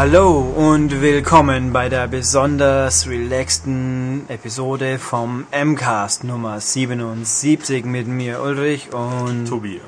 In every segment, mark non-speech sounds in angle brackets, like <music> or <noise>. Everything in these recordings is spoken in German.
Hallo und willkommen bei der besonders relaxten Episode vom MCAST Nummer 77 mit mir Ulrich und Tobias.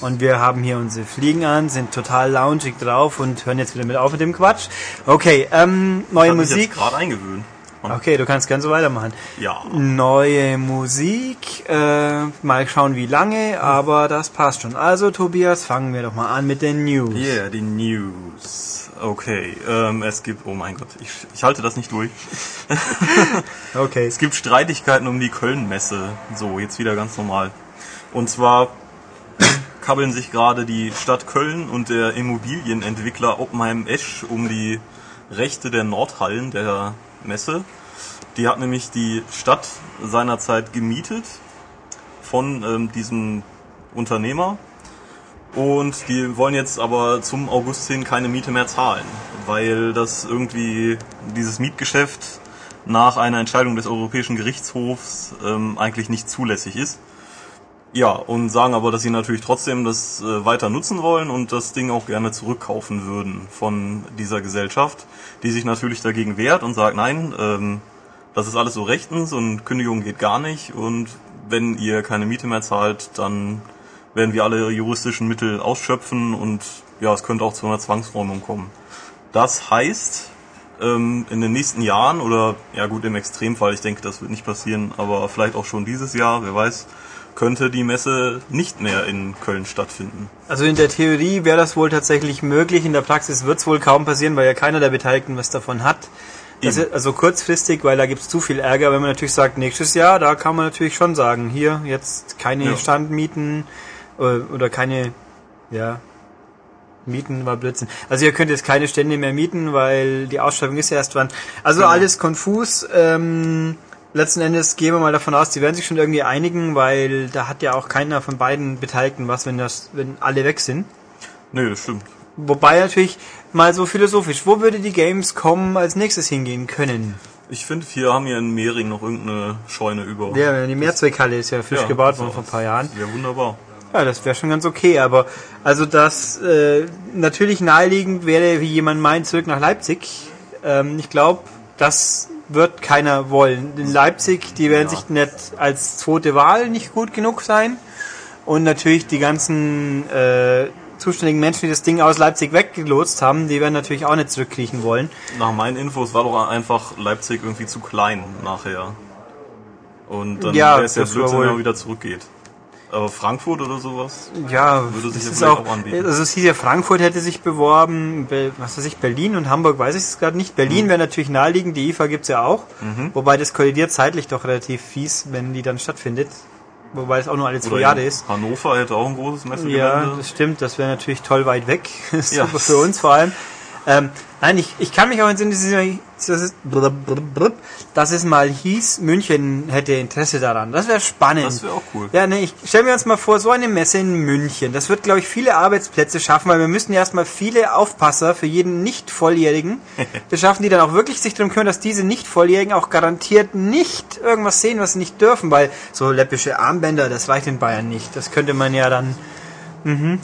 Und wir haben hier unsere Fliegen an, sind total loungig drauf und hören jetzt wieder mit auf mit dem Quatsch. Okay, ähm, neue Ich Musik. gerade eingewöhnt. Okay, du kannst gern so weitermachen. Ja. Neue Musik, äh, mal schauen wie lange, aber das passt schon. Also Tobias, fangen wir doch mal an mit den News. Yeah, die News. Okay, ähm, es gibt, oh mein Gott, ich, ich halte das nicht durch. <laughs> Okay. Es gibt Streitigkeiten um die Köln-Messe. So, jetzt wieder ganz normal. Und zwar <clears throat> kabbeln sich gerade die Stadt Köln und der Immobilienentwickler Oppenheim Esch um die Rechte der Nordhallen der Messe. Die hat nämlich die Stadt seinerzeit gemietet von ähm, diesem Unternehmer. Und die wollen jetzt aber zum August hin keine Miete mehr zahlen, weil das irgendwie dieses Mietgeschäft nach einer Entscheidung des Europäischen Gerichtshofs ähm, eigentlich nicht zulässig ist. Ja, und sagen aber, dass sie natürlich trotzdem das äh, weiter nutzen wollen und das Ding auch gerne zurückkaufen würden von dieser Gesellschaft, die sich natürlich dagegen wehrt und sagt, nein, ähm, das ist alles so rechtens und Kündigung geht gar nicht und wenn ihr keine Miete mehr zahlt, dann werden wir alle juristischen Mittel ausschöpfen und ja, es könnte auch zu einer Zwangsräumung kommen. Das heißt, ähm, in den nächsten Jahren oder ja gut im Extremfall, ich denke, das wird nicht passieren, aber vielleicht auch schon dieses Jahr, wer weiß, könnte die Messe nicht mehr in Köln stattfinden. Also in der Theorie wäre das wohl tatsächlich möglich, in der Praxis wird es wohl kaum passieren, weil ja keiner der Beteiligten was davon hat. Das Eben. ist also kurzfristig, weil da gibt es zu viel Ärger, wenn man natürlich sagt, nächstes Jahr, da kann man natürlich schon sagen, hier jetzt keine Ja. Standmieten oder keine, ja, Mieten war Blödsinn. Also ihr könnt jetzt keine Stände mehr mieten, weil die Ausschreibung ist ja erst wann. Also Genau. alles konfus. Ähm, letzten Endes gehen wir mal davon aus, die werden sich schon irgendwie einigen, weil da hat ja auch keiner von beiden Beteiligten was, wenn das, wenn alle weg sind. Nö, das stimmt. Wobei natürlich mal so philosophisch, wo würde die Gamescom als nächstes hingehen können? Ich finde, wir haben hier in Mehring noch irgendeine Scheune über. Ja, die Mehrzweckhalle ist ja frisch Ja, gebaut worden vor ein paar Jahren. Wäre wunderbar. Ja, das wäre schon ganz okay, aber also das äh, natürlich naheliegend wäre, wie jemand meint, zurück nach Leipzig. Ähm, ich glaube, das wird keiner wollen. In Leipzig, die werden Ja. sich nicht als zweite Wahl nicht gut genug sein. Und natürlich die ganzen äh, zuständigen Menschen, die das Ding aus Leipzig weggelotst haben, die werden natürlich auch nicht zurückkriechen wollen. Nach meinen Infos war doch einfach Leipzig irgendwie zu klein nachher. Und dann Ja, wäre es ja Blödsinn, wenn man wieder zurückgeht. Aber Frankfurt oder sowas? Ja, Würde sich das ist auch, auch anbieten. also es hieß ja, Frankfurt hätte sich beworben, Be- was weiß ich, Berlin und Hamburg weiß ich es gerade nicht. Berlin Mhm. wäre natürlich naheliegend, die IFA gibt's ja auch, wobei das kollidiert zeitlich doch relativ fies, wenn die dann stattfindet, wobei es auch nur alle zwei Jahre ist. Hannover hätte auch ein großes Messegelände. Ja, das stimmt, das wäre natürlich toll weit weg, <laughs> Ja. super für uns vor allem. Ähm, nein, ich, ich kann mich auch entsinnen, dass es, mal hieß, München hätte Interesse daran. Das wäre spannend. Das wäre auch cool. Ja, ne, ich stellen wir uns mal vor, so eine Messe in München. Das wird, glaube ich, viele Arbeitsplätze schaffen, weil wir müssen erstmal viele Aufpasser für jeden Nicht-Volljährigen <laughs> beschaffen, die dann auch wirklich sich darum kümmern, dass diese Nicht-Volljährigen auch garantiert nicht irgendwas sehen, was sie nicht dürfen, weil so läppische Armbänder, das reicht in Bayern nicht. Das könnte man ja dann,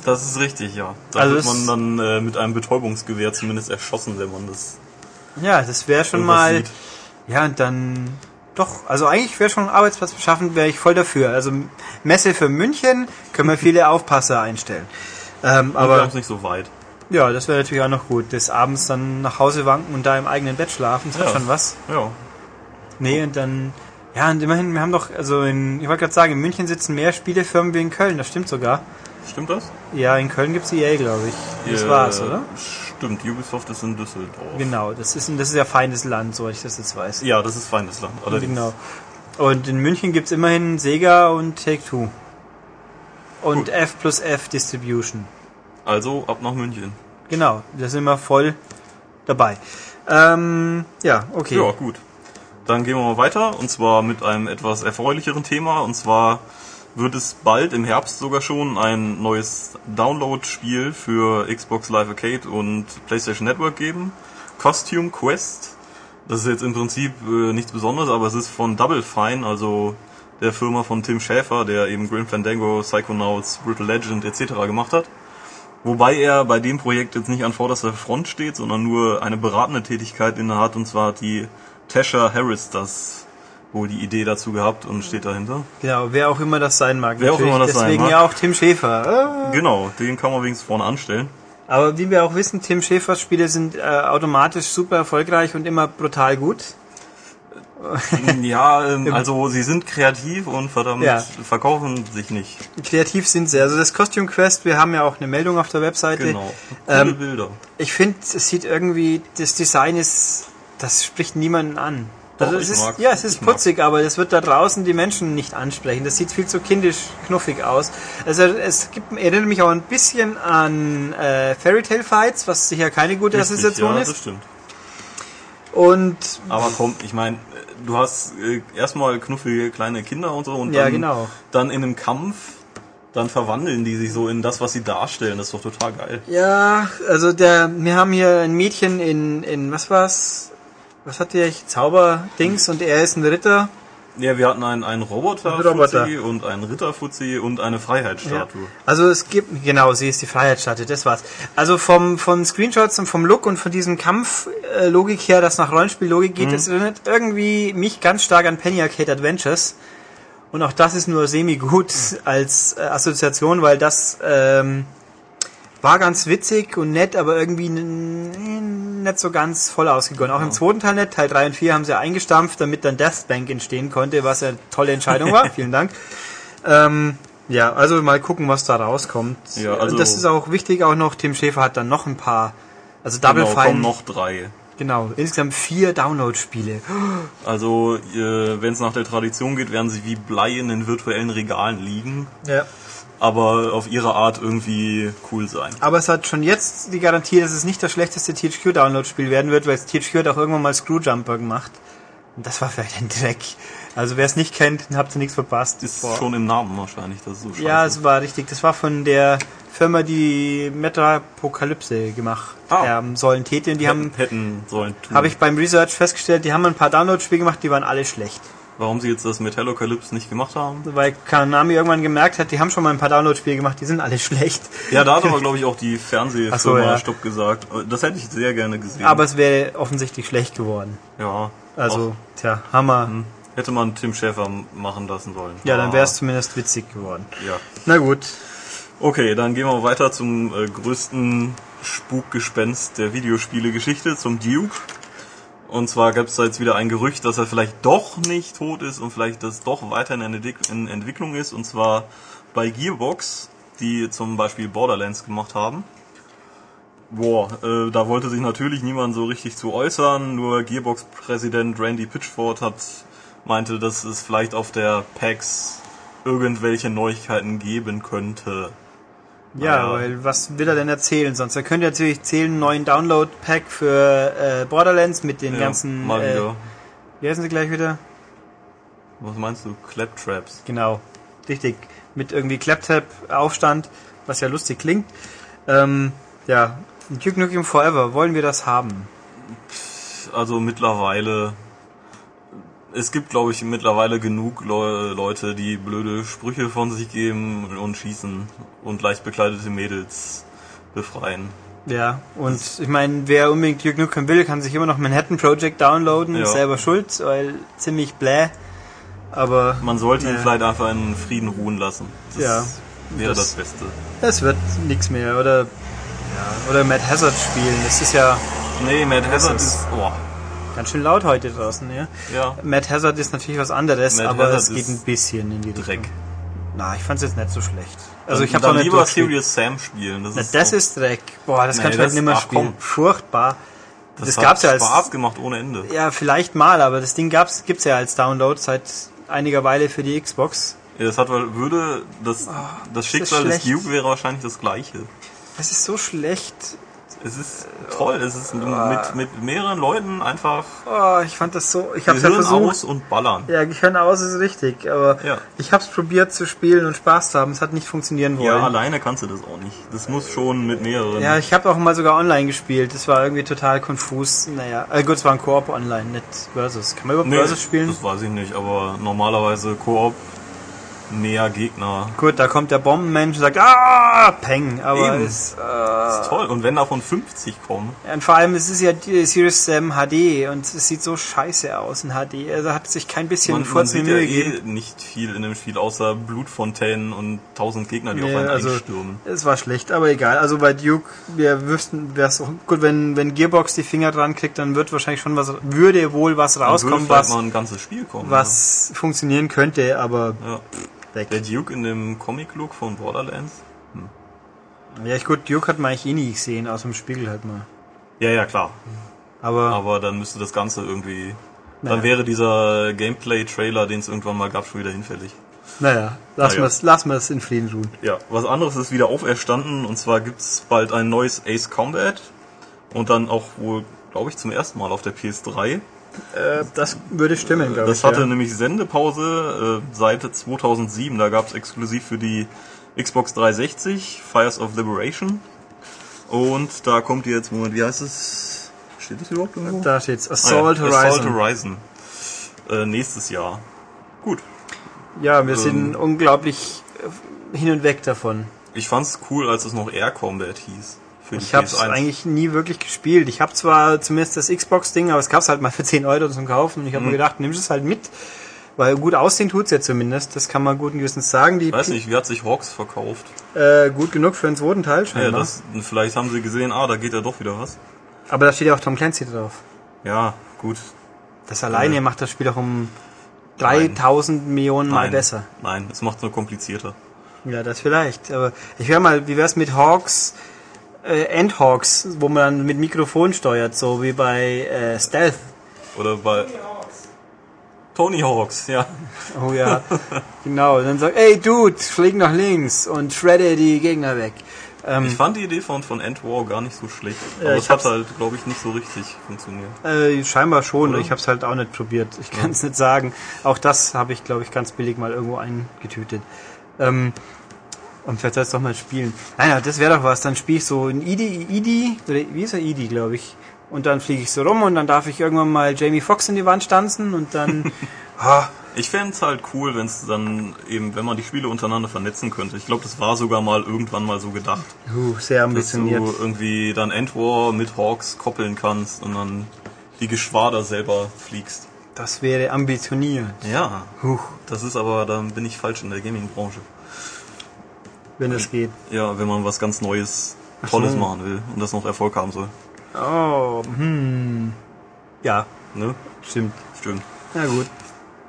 Das ist richtig, ja. Da Also wird man dann äh, mit einem Betäubungsgewehr zumindest erschossen, wenn man das ja, das wäre schon mal, sieht. ja, und dann, doch, also eigentlich wäre schon ein Arbeitsplatz beschaffen, wäre ich voll dafür. Also Messe für München, können wir viele Aufpasser einstellen. Ähm, Aber es nicht so weit. Ja, das wäre natürlich auch noch gut. Des Abends dann nach Hause wanken und da im eigenen Bett schlafen, das hat Ja. schon was. Ja. Nee, und dann, ja, und immerhin, wir haben doch, also in, ich wollte gerade sagen, in München sitzen mehr Spielefirmen wie in Köln, das stimmt sogar. Stimmt das? Ja, in Köln gibt's EA, glaube ich. Das Äh, war's, oder? Stimmt, Ubisoft ist in Düsseldorf. Genau, das ist, ein- das ist ja feindes Land, soweit ich das jetzt weiß. Ja, das ist Feindesland. Allerdings. Genau. Und in München gibt's immerhin Sega und Take-Two. Und Gut. F plus F Distribution. Also ab nach München. Genau, da sind wir voll dabei. Ähm, ja, okay. Ja, gut. Dann gehen wir mal weiter und zwar mit einem etwas erfreulicheren Thema und zwar wird es bald im Herbst sogar schon ein neues Download-Spiel für Xbox Live Arcade und PlayStation Network geben. Costume Quest. Das ist jetzt im Prinzip äh, nichts Besonderes, aber es ist von Double Fine, also der Firma von Tim Schäfer, der eben Grim Fandango, Psychonauts, Brutal Legend etc. gemacht hat. Wobei er bei dem Projekt jetzt nicht an vorderster Front steht, sondern nur eine beratende Tätigkeit inne hat. Und zwar hat die Tasha Harris das wohl die Idee dazu gehabt und steht dahinter. Genau, wer auch immer das sein mag. Wer auch immer das sein Deswegen mag. ja auch Tim Schäfer. Äh. Genau, den kann man wenigstens vorne anstellen. Aber wie wir auch wissen, Tim Schäfers Spiele sind äh, automatisch super erfolgreich und immer brutal gut. <laughs> ja, ähm, also sie sind kreativ und verdammt Ja. verkaufen sich nicht. Kreativ sind sie. Also das Costume Quest, wir haben ja auch eine Meldung auf der Webseite. Genau. Coole Ähm, Bilder. Ich finde, es sieht irgendwie, das Design ist, das spricht niemanden an. Also es ist, ja, es ist putzig, aber das wird da draußen die Menschen nicht ansprechen. Das sieht viel zu kindisch knuffig aus. Also es gibt, erinnert mich auch ein bisschen an äh, Fairy Tail Fights, was sicher keine gute Richtig, Assoziation ja, ist. das stimmt. Und Aber komm, ich meine, du hast äh, erstmal knuffige kleine Kinder und so und Ja, dann, genau. dann in einem Kampf, dann verwandeln die sich so in das, was sie darstellen. Das ist doch total geil. ja, also der, wir haben hier ein Mädchen in, in was war's? Was hat der? Zauberdings und er ist ein Ritter. Ja, wir hatten einen, einen roboter Roboter. Fuzzi und einen Ritter-Fuzzi und eine Freiheitsstatue. Also es gibt, genau, sie ist die Freiheitsstatue, das war's. Also vom, von Screenshots und vom Look und von diesem Kampflogik her, das nach Rollenspiellogik geht, das erinnert irgendwie mich ganz stark an Penny Arcade Adventures. Und auch das ist nur semi-gut <laughs> als äh, Assoziation, weil das ähm, war ganz witzig und nett, aber irgendwie nicht so ganz voll ausgegangen. Auch im zweiten Teil nicht, Teil 3 und 4 haben sie eingestampft, damit dann Deathbank entstehen konnte, was ja eine tolle Entscheidung war. <laughs> Vielen Dank. Ähm, ja, also mal gucken, was da rauskommt. Ja, also- das ist auch wichtig, auch noch, Tim Schäfer hat dann noch ein paar, also Double Genau, Fine, kommen noch drei. genau, insgesamt vier Download-Spiele. <gasps> Also, äh, wenn es nach der Tradition geht, werden sie wie Blei in den virtuellen Regalen liegen, Ja. Aber auf ihre Art irgendwie cool sein. Aber es hat schon jetzt die Garantie, dass es nicht das schlechteste THQ-Download-Spiel werden wird, weil THQ hat auch irgendwann mal Screwjumper gemacht. Und das war <laughs> vielleicht ein Dreck. Also wer es nicht kennt, dann habt ihr nichts verpasst. Ist Boah. schon im Namen wahrscheinlich, das so scheiße. Ja, es war richtig. Das war von der Firma, die Metapokalypse gemacht Ah. haben sollen. Tete, und die haben, hätten, hätten sollen tun. habe ich beim Research festgestellt, die haben ein paar Download-Spiele gemacht, die waren alle schlecht. Warum sie jetzt das Metallocalypse nicht gemacht haben? Weil Konami irgendwann gemerkt hat, die haben schon mal ein paar Download-Spiele gemacht, die sind alle <laughs> schlecht. Ja, da hat aber, glaube ich, auch die Fernsehfirma so, ja. Stopp gesagt. Das hätte ich sehr gerne gesehen. Aber es wäre offensichtlich schlecht geworden. ja, Also, tja, Hammer. auch hätte man Tim Schäfer machen lassen sollen. Ja, dann Ah, wäre es zumindest witzig geworden. Ja. Na gut. Okay, dann gehen wir weiter zum äh, größten Spukgespenst der Videospiele-Geschichte, zum Duke. Und zwar gab es da jetzt wieder ein Gerücht, dass er vielleicht doch nicht tot ist und vielleicht das doch weiterhin in, in Entwicklung ist. Und zwar bei Gearbox, die zum Beispiel Borderlands gemacht haben. Boah, äh, da wollte sich natürlich niemand so richtig zu äußern. Nur Gearbox-Präsident Randy Pitchford hat meinte, dass es vielleicht auf der PAX irgendwelche Neuigkeiten geben könnte. Ja, weil was will er denn erzählen sonst? Er könnte natürlich erzählen, einen neuen Download-Pack für äh, Borderlands mit den Ja, ganzen... mal äh, wieder. wie heißen sie gleich wieder? Was meinst du? Claptraps. Genau, richtig. Mit irgendwie Claptap-Aufstand, was ja lustig klingt. Ähm, ja, Duke Nukem Forever, wollen wir das haben? Also mittlerweile. Es gibt, glaube ich, mittlerweile genug Leu Leute, die blöde Sprüche von sich geben und schießen und leicht bekleidete Mädels befreien. Ja, und ich meine, wer unbedingt Duke Nukem will, kann sich immer noch Manhattan Project downloaden, Ja. ist selber schuld, weil ziemlich bläh. Aber Man sollte ihn Ja. vielleicht einfach in Frieden ruhen lassen. Das Ja, wäre das- das, Beste. es wird nichts mehr. Oder, ja, oder Mad Hazard spielen, das ist ja Nee, Mad Hazard ist- ist. Oh, ganz schön laut heute draußen, ja. ja, Mad Hazard ist natürlich was anderes, Mad aber Hazard es geht ein bisschen in die Dreck. Richtung. Na, ich fand's jetzt nicht so schlecht. Also ich habe auch nicht lieber. Serious Sam spielen. Das Na, ist, das doch- ist Dreck. Boah, das Nee, kannst du halt das- nicht mehr spielen. komm. Furchtbar. Das, hat gab's ja als Spaß gemacht ohne Ende. ja vielleicht mal, aber das Ding gab's gibt's ja als Download seit einiger Weile für die Xbox. Ja, das hat würde das das Schicksal des Ah, schlecht. Duke wäre wahrscheinlich das gleiche. Das ist so schlecht. Es ist toll, es ist mit, mit mehreren Leuten einfach Oh, ich fand das so. Ich hab's ja versucht. aus und ballern. Ja, Gehirn aus ist richtig, aber Ja. ich hab's probiert zu spielen und Spaß zu haben. Es hat nicht funktionieren wollen. Ja, alleine kannst du das auch nicht. Das muss schon mit mehreren. Ja, ich habe auch mal sogar online gespielt. Das war irgendwie total konfus. Naja, äh, gut, es war ein Koop online, nicht Versus. Kann man überhaupt Nee, Versus spielen? Das weiß ich nicht, aber normalerweise Koop mehr Gegner. Gut, da kommt der Bombenmensch und sagt, ah, Peng, aber es, äh, Das ist toll. Und wenn davon 50 kommen, und vor allem, es ist ja die Series 7 HD und es sieht so scheiße aus in HD, also hat sich kein bisschen man, man sieht ja eh nicht viel in dem Spiel, außer Blutfontänen und tausend Gegner, die auf Nee, einen also, einstürmen. es war schlecht, aber egal. Also bei Duke, wir wüssten, wär's auch gut, wenn, wenn Gearbox die Finger dran kriegt, dann wird wahrscheinlich schon was, würde wohl was rauskommen, was, mal ein ganzes Spiel kommen. was funktionieren könnte, aber Ja. ja. Weg. Der Duke in dem Comic-Look von Borderlands. Ja, ich gut, Duke hat man eigentlich eh nie gesehen, aus dem Spiegel halt mal. Ja, ja, klar. Aber, Aber dann müsste das Ganze irgendwie. Dann Naja. wäre dieser Gameplay-Trailer, den es irgendwann mal gab, schon wieder hinfällig. naja, lassen Naja. wir's, lassen wir's in Frieden ruhen. Ja, was anderes ist wieder auferstanden und zwar gibt's bald ein neues Ace Combat und dann auch wohl, glaube ich, zum ersten Mal auf der PS3. Äh, das würde stimmen, glaube ich. Das hatte ja. nämlich Sendepause äh, seit 2007. Da gab's exklusiv für die Xbox 360 Fires of Liberation und da kommt jetzt, Moment, wie heißt es? Steht das überhaupt irgendwo? Da steht's. Ah Assault ja, Horizon. Assault Horizon. Äh, nächstes Jahr. Gut. Ja, wir Ähm. sind unglaublich äh, hin und weg davon. Ich fand's cool, als es noch Air Combat hieß. Für Ich habe es PS1. eigentlich nie wirklich gespielt. Ich habe zwar zumindest das Xbox-Ding, aber es gab's halt mal für 10 Euro zum Kaufen. Und ich habe Mhm. mir gedacht, nimmst es halt mit. Weil gut aussehen tut's ja zumindest. Das kann man guten Gewissens sagen. Die weiß nicht, wie hat sich Hawks verkauft? äh, gut genug für den zweiten Teil Ja, scheinbar. das, vielleicht haben sie gesehen, ah, da geht ja doch wieder was. aber da steht ja auch Tom Clancy drauf. Ja, gut. Das alleine macht das Spiel auch um 3000 Millionen Mal Nein. besser. Nein, es macht nur komplizierter. Ja, das vielleicht. Aber ich wäre mal, wie wär's mit Hawks, äh, Endhawks, wo man dann mit Mikrofon steuert, so wie bei äh, Stealth. Oder bei Tony Hawks, ja. <laughs> Oh ja, genau. Und dann sagt, ey Dude, flieg nach links und shredde die Gegner weg. Ähm, Ich fand die Idee von, von End War gar nicht so schlecht. Ja, Aber ich es hat halt, glaube ich, nicht so richtig funktioniert. äh, scheinbar schon, Oder? ich habe es halt auch nicht probiert. Ich kann es nicht sagen. Auch das habe ich, glaube ich, ganz billig mal irgendwo eingetütet. Ähm, und vielleicht soll es doch mal spielen. Nein, ja, das wäre doch was. Dann spiele ich so ein Idi, Idi, oder wie ist er Idi, glaube ich. Und dann fliege ich so rum und dann darf ich irgendwann mal Jamie Foxx in die Wand stanzen und dann. <laughs> ah, Ich fänd's halt cool, wenn es dann eben, wenn man die Spiele untereinander vernetzen könnte. Ich glaube, das war sogar mal irgendwann mal so gedacht. uh, sehr dass ambitioniert. du irgendwie dann End War mit Hawks koppeln kannst und dann die Geschwader selber fliegst. Das wäre ambitioniert. Ja, Huch, das ist aber, dann bin ich falsch in der Gaming-Branche. Wenn es geht. Ja, wenn man was ganz Neues, Tolles so. machen will und das noch Erfolg haben soll. Oh, hm. Ja, Ne? stimmt. Stimmt. Na gut.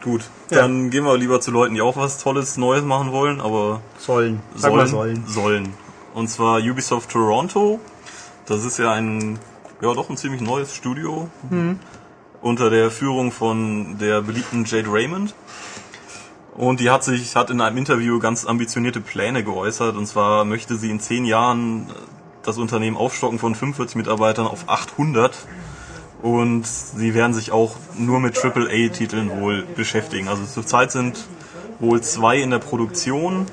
Gut, Ja. dann gehen wir lieber zu Leuten, die auch was Tolles, Neues machen wollen, aber Sollen. Sollen, sollen. sollen. Und zwar Ubisoft Toronto. Das ist ja ein, ja doch ein ziemlich neues Studio. Mhm. Unter der Führung von der beliebten Jade Raymond. Und die hat sich, hat in einem Interview ganz ambitionierte Pläne geäußert. Und zwar möchte sie in zehn Jahren das Unternehmen aufstocken von 45 Mitarbeitern auf 800. Und sie werden sich auch nur mit AAA-Titeln wohl beschäftigen. Also zurzeit sind wohl zwei in der Produktion.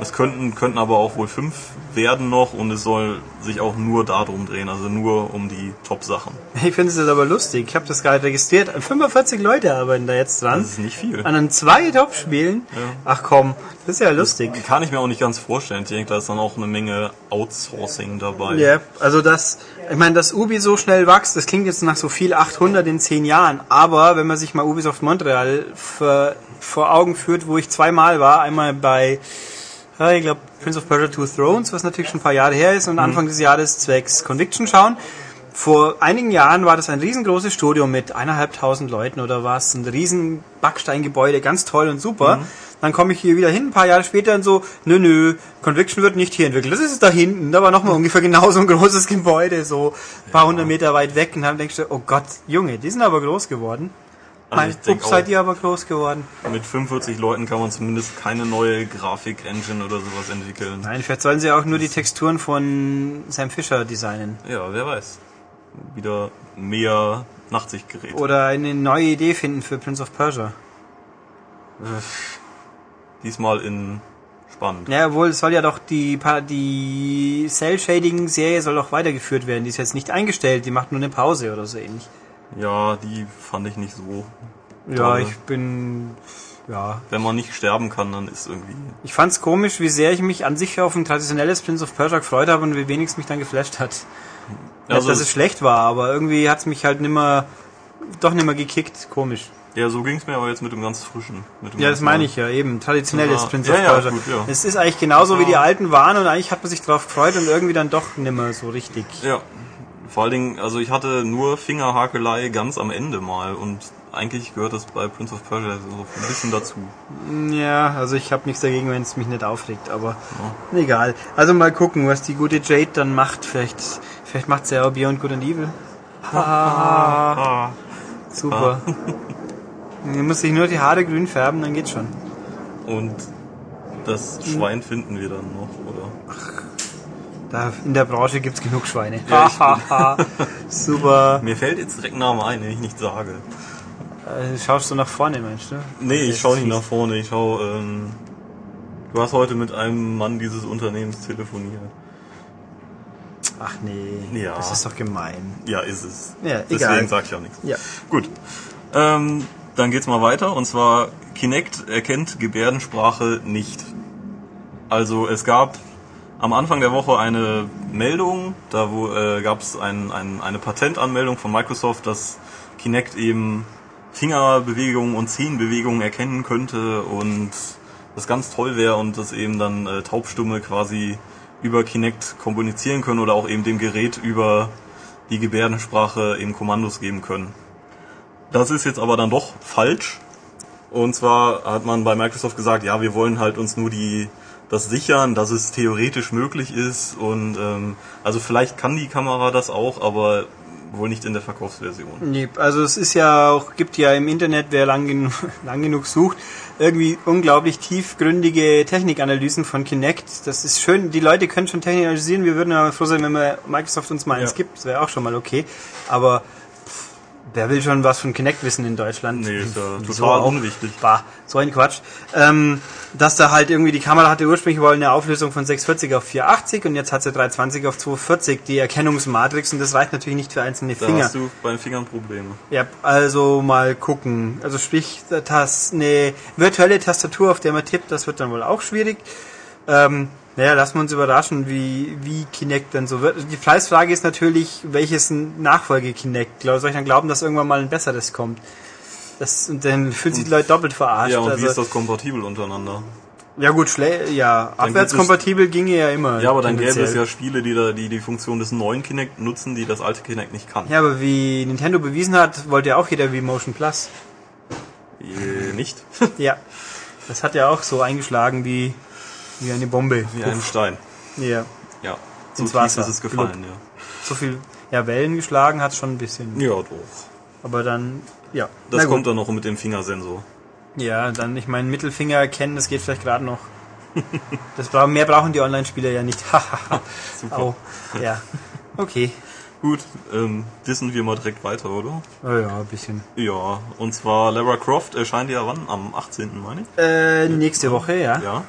Es könnten, könnten aber auch wohl fünf werden noch und es soll sich auch nur darum drehen, also nur um die Top-Sachen. Ich finde es jetzt aber lustig. Ich habe das gerade registriert. 45 Leute arbeiten da jetzt dran. Das ist nicht viel. An zwei Top-Spielen. Ja. Ach komm, das ist ja lustig. Kann ich mir auch nicht ganz vorstellen. Ich denke, da ist dann auch eine Menge Outsourcing dabei. Ja, also das, ich meine, dass Ubi so schnell wächst, das klingt jetzt nach so viel 800 in 10 Jahren, aber wenn man sich mal Ubisoft Montreal vor Augen führt, wo ich zweimal war, einmal bei, ja, ich glaube, Prince of Persia Two Thrones, was natürlich schon ein paar Jahre her ist, und Anfang des Jahres zwecks Conviction schauen. Vor einigen Jahren war das ein riesengroßes Studio mit eineinhalbtausend Leuten oder was, ein riesen Backsteingebäude, ganz toll und super. Dann komme ich hier wieder hin, ein paar Jahre später und so, nö, nö, Conviction wird nicht hier entwickelt. Das ist da hinten, da war nochmal ungefähr genauso ein großes Gebäude, so ein paar hundert Meter weit weg. Und dann denkst du, oh Gott, Junge, die sind aber groß geworden. Also Mein denk Ups, seid ihr aber groß geworden. Mit 45 Leuten kann man zumindest keine neue Grafik-Engine oder sowas entwickeln. Nein, vielleicht sollen sie auch nur die Texturen von Sam Fisher designen. Ja, wer weiß. Wieder mehr Nachtsichtgeräte. Oder eine neue Idee finden für Prince of Persia. Diesmal in spannend. Ja, wohl, es soll ja doch die, die Cell-Shading-Serie soll doch weitergeführt werden. Die ist jetzt nicht eingestellt, die macht nur eine Pause oder so ähnlich. Ja, die fand ich nicht so. Ja, Toll. ich bin, ja. Wenn man nicht sterben kann, dann ist irgendwie. Ich fand's komisch, wie sehr ich mich an sich auf ein traditionelles Prince of Persia gefreut habe und wie wenig es mich dann geflasht hat. Nicht, Also dass es- schlecht war, aber irgendwie hat's mich halt nimmer, doch nimmer gekickt. Komisch. Ja, so ging's mir aber jetzt mit dem ganz frischen. Mit dem Ja, das meine ich ja eben. Traditionelles Ja, Prince ja, of ja, Persia. gut, ja. Es ist eigentlich genauso wie die Ja. alten waren und eigentlich hat man sich drauf gefreut und irgendwie dann doch nimmer so richtig. Ja. Vor allen Dingen, also ich hatte nur Fingerhakelei ganz am Ende mal und eigentlich gehört das bei Prince of Persia so ein bisschen dazu. Ja, also ich habe nichts dagegen, wenn es mich nicht aufregt, aber egal. Also mal gucken, was die gute Jade dann macht. Vielleicht, vielleicht macht sie ja auch Beyond Good and Evil. Ah. Super. Man <laughs> muss sich nur die Haare grün färben, dann geht's schon. Und das. Schwein finden wir dann noch? Da in der Branche gibt's genug Schweine. Ja, <laughs> Super. Mir fällt jetzt direkt ein Name ein, den ich nicht sage. Äh, schaust du nach vorne, meinst du? Nee, ich schaue nicht nach vorne, ich schaue, ähm, du hast heute mit einem Mann dieses Unternehmens telefoniert. Ach nee, Ja. das ist doch gemein. Ja, ist es. Ja, Deswegen egal. sag ich auch nichts. Ja. Gut. Ähm, dann geht's mal weiter und zwar Kinect erkennt Gebärdensprache nicht. Also es gab am Anfang der Woche eine Meldung, da wo, äh, gab es ein, ein, eine Patentanmeldung von Microsoft, dass Kinect eben Fingerbewegungen und Zehenbewegungen erkennen könnte und das ganz toll wäre und das eben dann äh, Taubstumme quasi über Kinect kommunizieren können oder auch eben dem Gerät über die Gebärdensprache eben Kommandos geben können. Das ist jetzt aber dann doch falsch. Und zwar hat man bei Microsoft gesagt, ja, wir wollen halt uns nur die das sichern, dass es theoretisch möglich ist und ähm, also vielleicht kann die Kamera das auch, aber wohl nicht in der Verkaufsversion. Nee, also es ist ja auch, gibt ja im Internet, wer lang, genu <laughs> lang genug sucht, irgendwie unglaublich tiefgründige Technikanalysen von Kinect. Das ist schön, die Leute können schon Technik analysieren. Wir würden aber froh sein, wenn wir Microsoft uns mal eins Ja. gibt. Das wäre auch schon mal okay. Aber wer will schon was von Kinect wissen in Deutschland? Nee, ist ja Wieso total auch? unwichtig. Bah, so ein Quatsch. Ähm, dass da halt irgendwie die Kamera hatte ursprünglich wohl eine Auflösung von 640 auf 480 und jetzt hat sie 320 auf 240, die Erkennungsmatrix und das reicht natürlich nicht für einzelne Da Finger. hast du bei den Fingern Probleme. Ja, also mal gucken. Also sprich, das eine virtuelle Tastatur, auf der man tippt, das wird dann wohl auch schwierig. Ähm, naja, lassen wir uns überraschen, wie, wie Kinect dann so wird. Die Preisfrage ist natürlich, welches ein Nachfolge Kinect? Glaub- Soll ich dann glauben, dass irgendwann mal ein besseres kommt? Das, und dann fühlen sich die Leute doppelt verarscht. Ja, und also, wie ist das kompatibel untereinander? ja gut, schle ja, Dann abwärtskompatibel ginge ja immer. Ja, aber dann gäbe es ja Spiele, die da die, die Funktion des neuen Kinect nutzen, die das alte Kinect nicht kann. Ja, aber wie Nintendo bewiesen hat, wollte ja auch jeder wie Motion Plus. Äh, nicht? Ja, das hat ja auch so eingeschlagen wie, wie eine Bombe. Wie ein Stein. Ja, Ja. So Ins Wasser. ist es gefallen, ja. so viel ja, Wellen geschlagen hat schon ein bisschen. Ja, doch. Aber dann, ja. Das kommt dann noch mit dem Fingersensor. Ja, dann, ich meine, Mittelfinger erkennen, das geht vielleicht gerade noch. <laughs> Das bra mehr brauchen die Online-Spieler ja nicht. <laughs> Super. Au. Ja. Okay. Gut, ähm, wissen wir mal direkt weiter, oder? Oh ja, ein bisschen. Ja, und zwar Lara Croft erscheint ja wann? Am 18. meine ich? Äh, nächste Woche, ja. Ja.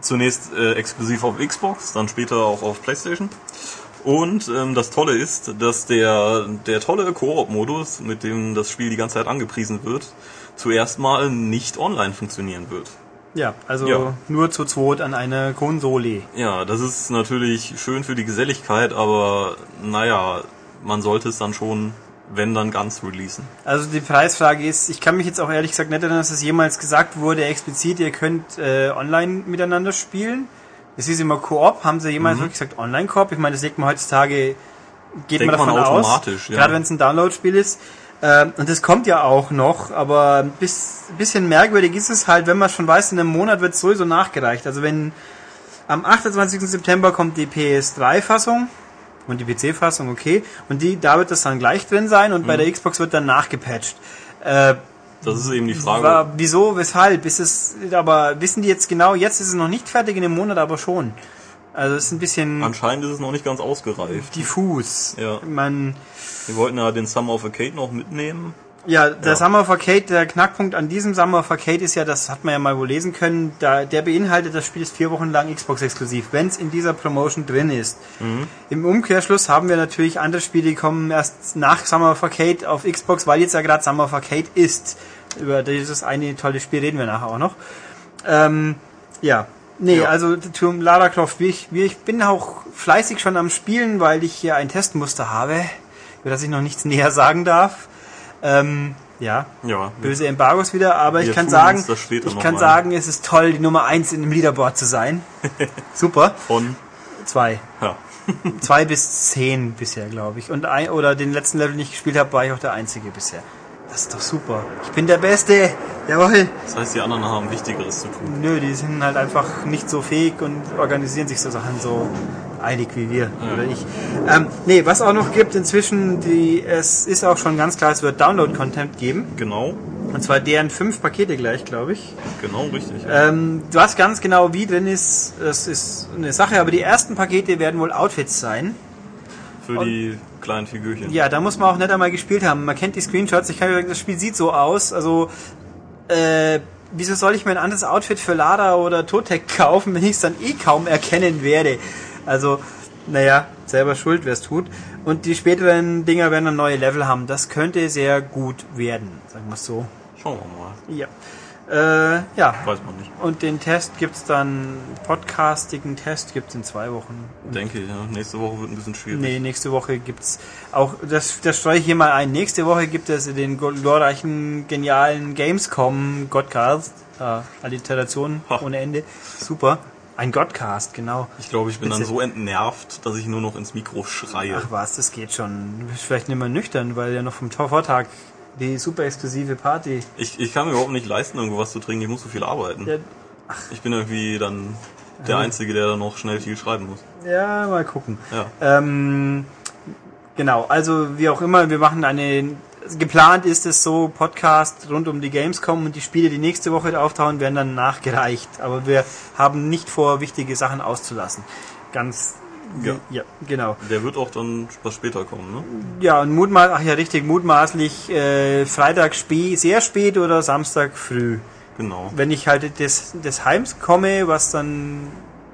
Zunächst äh, exklusiv auf Xbox, dann später auch auf Playstation. Und ähm, das Tolle ist, dass der, der tolle Koop-Modus, mit dem das Spiel die ganze Zeit angepriesen wird, zuerst mal nicht online funktionieren wird. Ja, also Ja. nur zu zweit an einer Konsole. Ja, das ist natürlich schön für die Geselligkeit, aber naja, man sollte es dann schon, wenn dann ganz releasen. Also die Preisfrage ist, ich kann mich jetzt auch ehrlich gesagt nicht erinnern, dass es jemals gesagt wurde, explizit, ihr könnt äh, online miteinander spielen. Es hieß immer Koop, haben sie jemals wirklich gesagt Online-Koop? Ich meine, das legt man heutzutage, geht Denkt man davon man aus, automatisch, ja. gerade wenn es ein Download-Spiel ist. Ähm, und das kommt ja auch noch, aber ein bis, bisschen merkwürdig ist es halt, wenn man schon weiß, in einem Monat wird es sowieso nachgereicht. Also wenn am 28. September kommt die PS3-Fassung und die PC-Fassung, okay, und die, da wird das dann gleich drin sein und Mhm. bei der Xbox wird dann nachgepatcht. Äh, Das ist eben die Frage. war, wieso, weshalb? Ist es, aber wissen die jetzt genau, jetzt ist es noch nicht fertig, in dem Monat aber schon. Also es ist ein bisschen Anscheinend ist es noch nicht ganz ausgereift. diffus. Ja. Man, Wir wollten ja den Summer of Arcade noch mitnehmen, Ja, der Ja. Summer of Arcade, der Knackpunkt an diesem Summer of Arcade ist ja, das hat man ja mal wohl lesen können, da, der beinhaltet, das Spiel ist vier Wochen lang Xbox-exklusiv, wenn es in dieser Promotion drin ist. Im Umkehrschluss haben wir natürlich andere Spiele, die kommen erst nach Summer of Arcade auf Xbox, weil jetzt ja gerade Summer of Arcade ist. Über dieses eine tolle Spiel reden wir nachher auch noch. Ähm, ja. Nee, Ja. also zum Lara Croft, ich, ich bin auch fleißig schon am Spielen, weil ich hier ein Testmuster habe, über das ich noch nichts näher sagen darf. Ähm, ja, Ja, böse Embargos wieder, aber ich kann sagen, ich kann mal. sagen, es ist toll, die Nummer eins in dem Leaderboard zu sein. <laughs> Super. von, Zwei. ja, <laughs> Zwei bis zehn bisher, glaube ich. Und ein, oder den letzten Level, den ich gespielt habe, war ich auch der Einzige bisher. Das ist doch super. Ich bin der Beste. Jawohl. das heißt, die anderen haben Wichtigeres zu tun. Nö, die sind halt einfach nicht so fähig und organisieren sich so Sachen so eilig wie wir oder ich. Ähm, nee, was auch noch gibt inzwischen, die, es ist auch schon ganz klar, es wird Download-Content geben. Genau, Und zwar deren fünf Pakete gleich, glaube ich. genau richtig. Ähm, du hast ganz genau, wie drin ist, das ist eine Sache, aber die ersten Pakete werden wohl Outfits sein. Für die kleinen Figürchen. Ja, da muss man auch nicht einmal gespielt haben. Man kennt die Screenshots. Ich kann mir sagen, das Spiel sieht so aus. Also, äh, wieso soll ich mir ein anderes Outfit für Lada oder Totec <laughs> kaufen, wenn ich es dann eh kaum erkennen werde? Also, naja, selber schuld, wer es tut. Und die späteren Dinger werden dann neue Level haben. Das könnte sehr gut werden, sagen wir es so. Schauen wir mal. Ja. Äh, ja. Weiß man nicht. Und den Test gibt's dann, podcastigen Test gibt's in zwei Wochen. Denke ich, ja. Nächste Woche wird ein bisschen schwierig. Nee, nächste Woche gibt's auch, das, das streue ich hier mal ein. Nächste Woche gibt es den glorreichen, genialen Gamescom Godcast. Äh, Alliteration ohne Ende. Super. Ein Godcast, genau. Ich glaube, ich bin dann so entnervt, dass ich nur noch ins Mikro schreie. Ach was, das geht schon. Du bist vielleicht nicht mehr nüchtern, weil ja noch vom Vortag die super exklusive Party. Ich, ich kann mir überhaupt nicht leisten, irgendwo was zu trinken. Ich muss so viel arbeiten. Ja, Ich bin irgendwie dann der Einzige, der dann noch schnell viel schreiben muss. ja mal gucken. Ja. Ähm, genau, also wie auch immer, wir machen eine. Geplant ist es so, Podcast rund um die Gamescom und die Spiele, die nächste Woche auftauchen, werden dann nachgereicht. Aber wir haben nicht vor, wichtige Sachen auszulassen. Ganz. Ja. ja genau. Der wird auch dann was später kommen, ne? Ja, und mutmaßlich, ach ja, richtig, mutmaßlich äh, Freitag spät, sehr spät oder Samstag früh. Genau. Wenn ich halt des, des Heims komme, was dann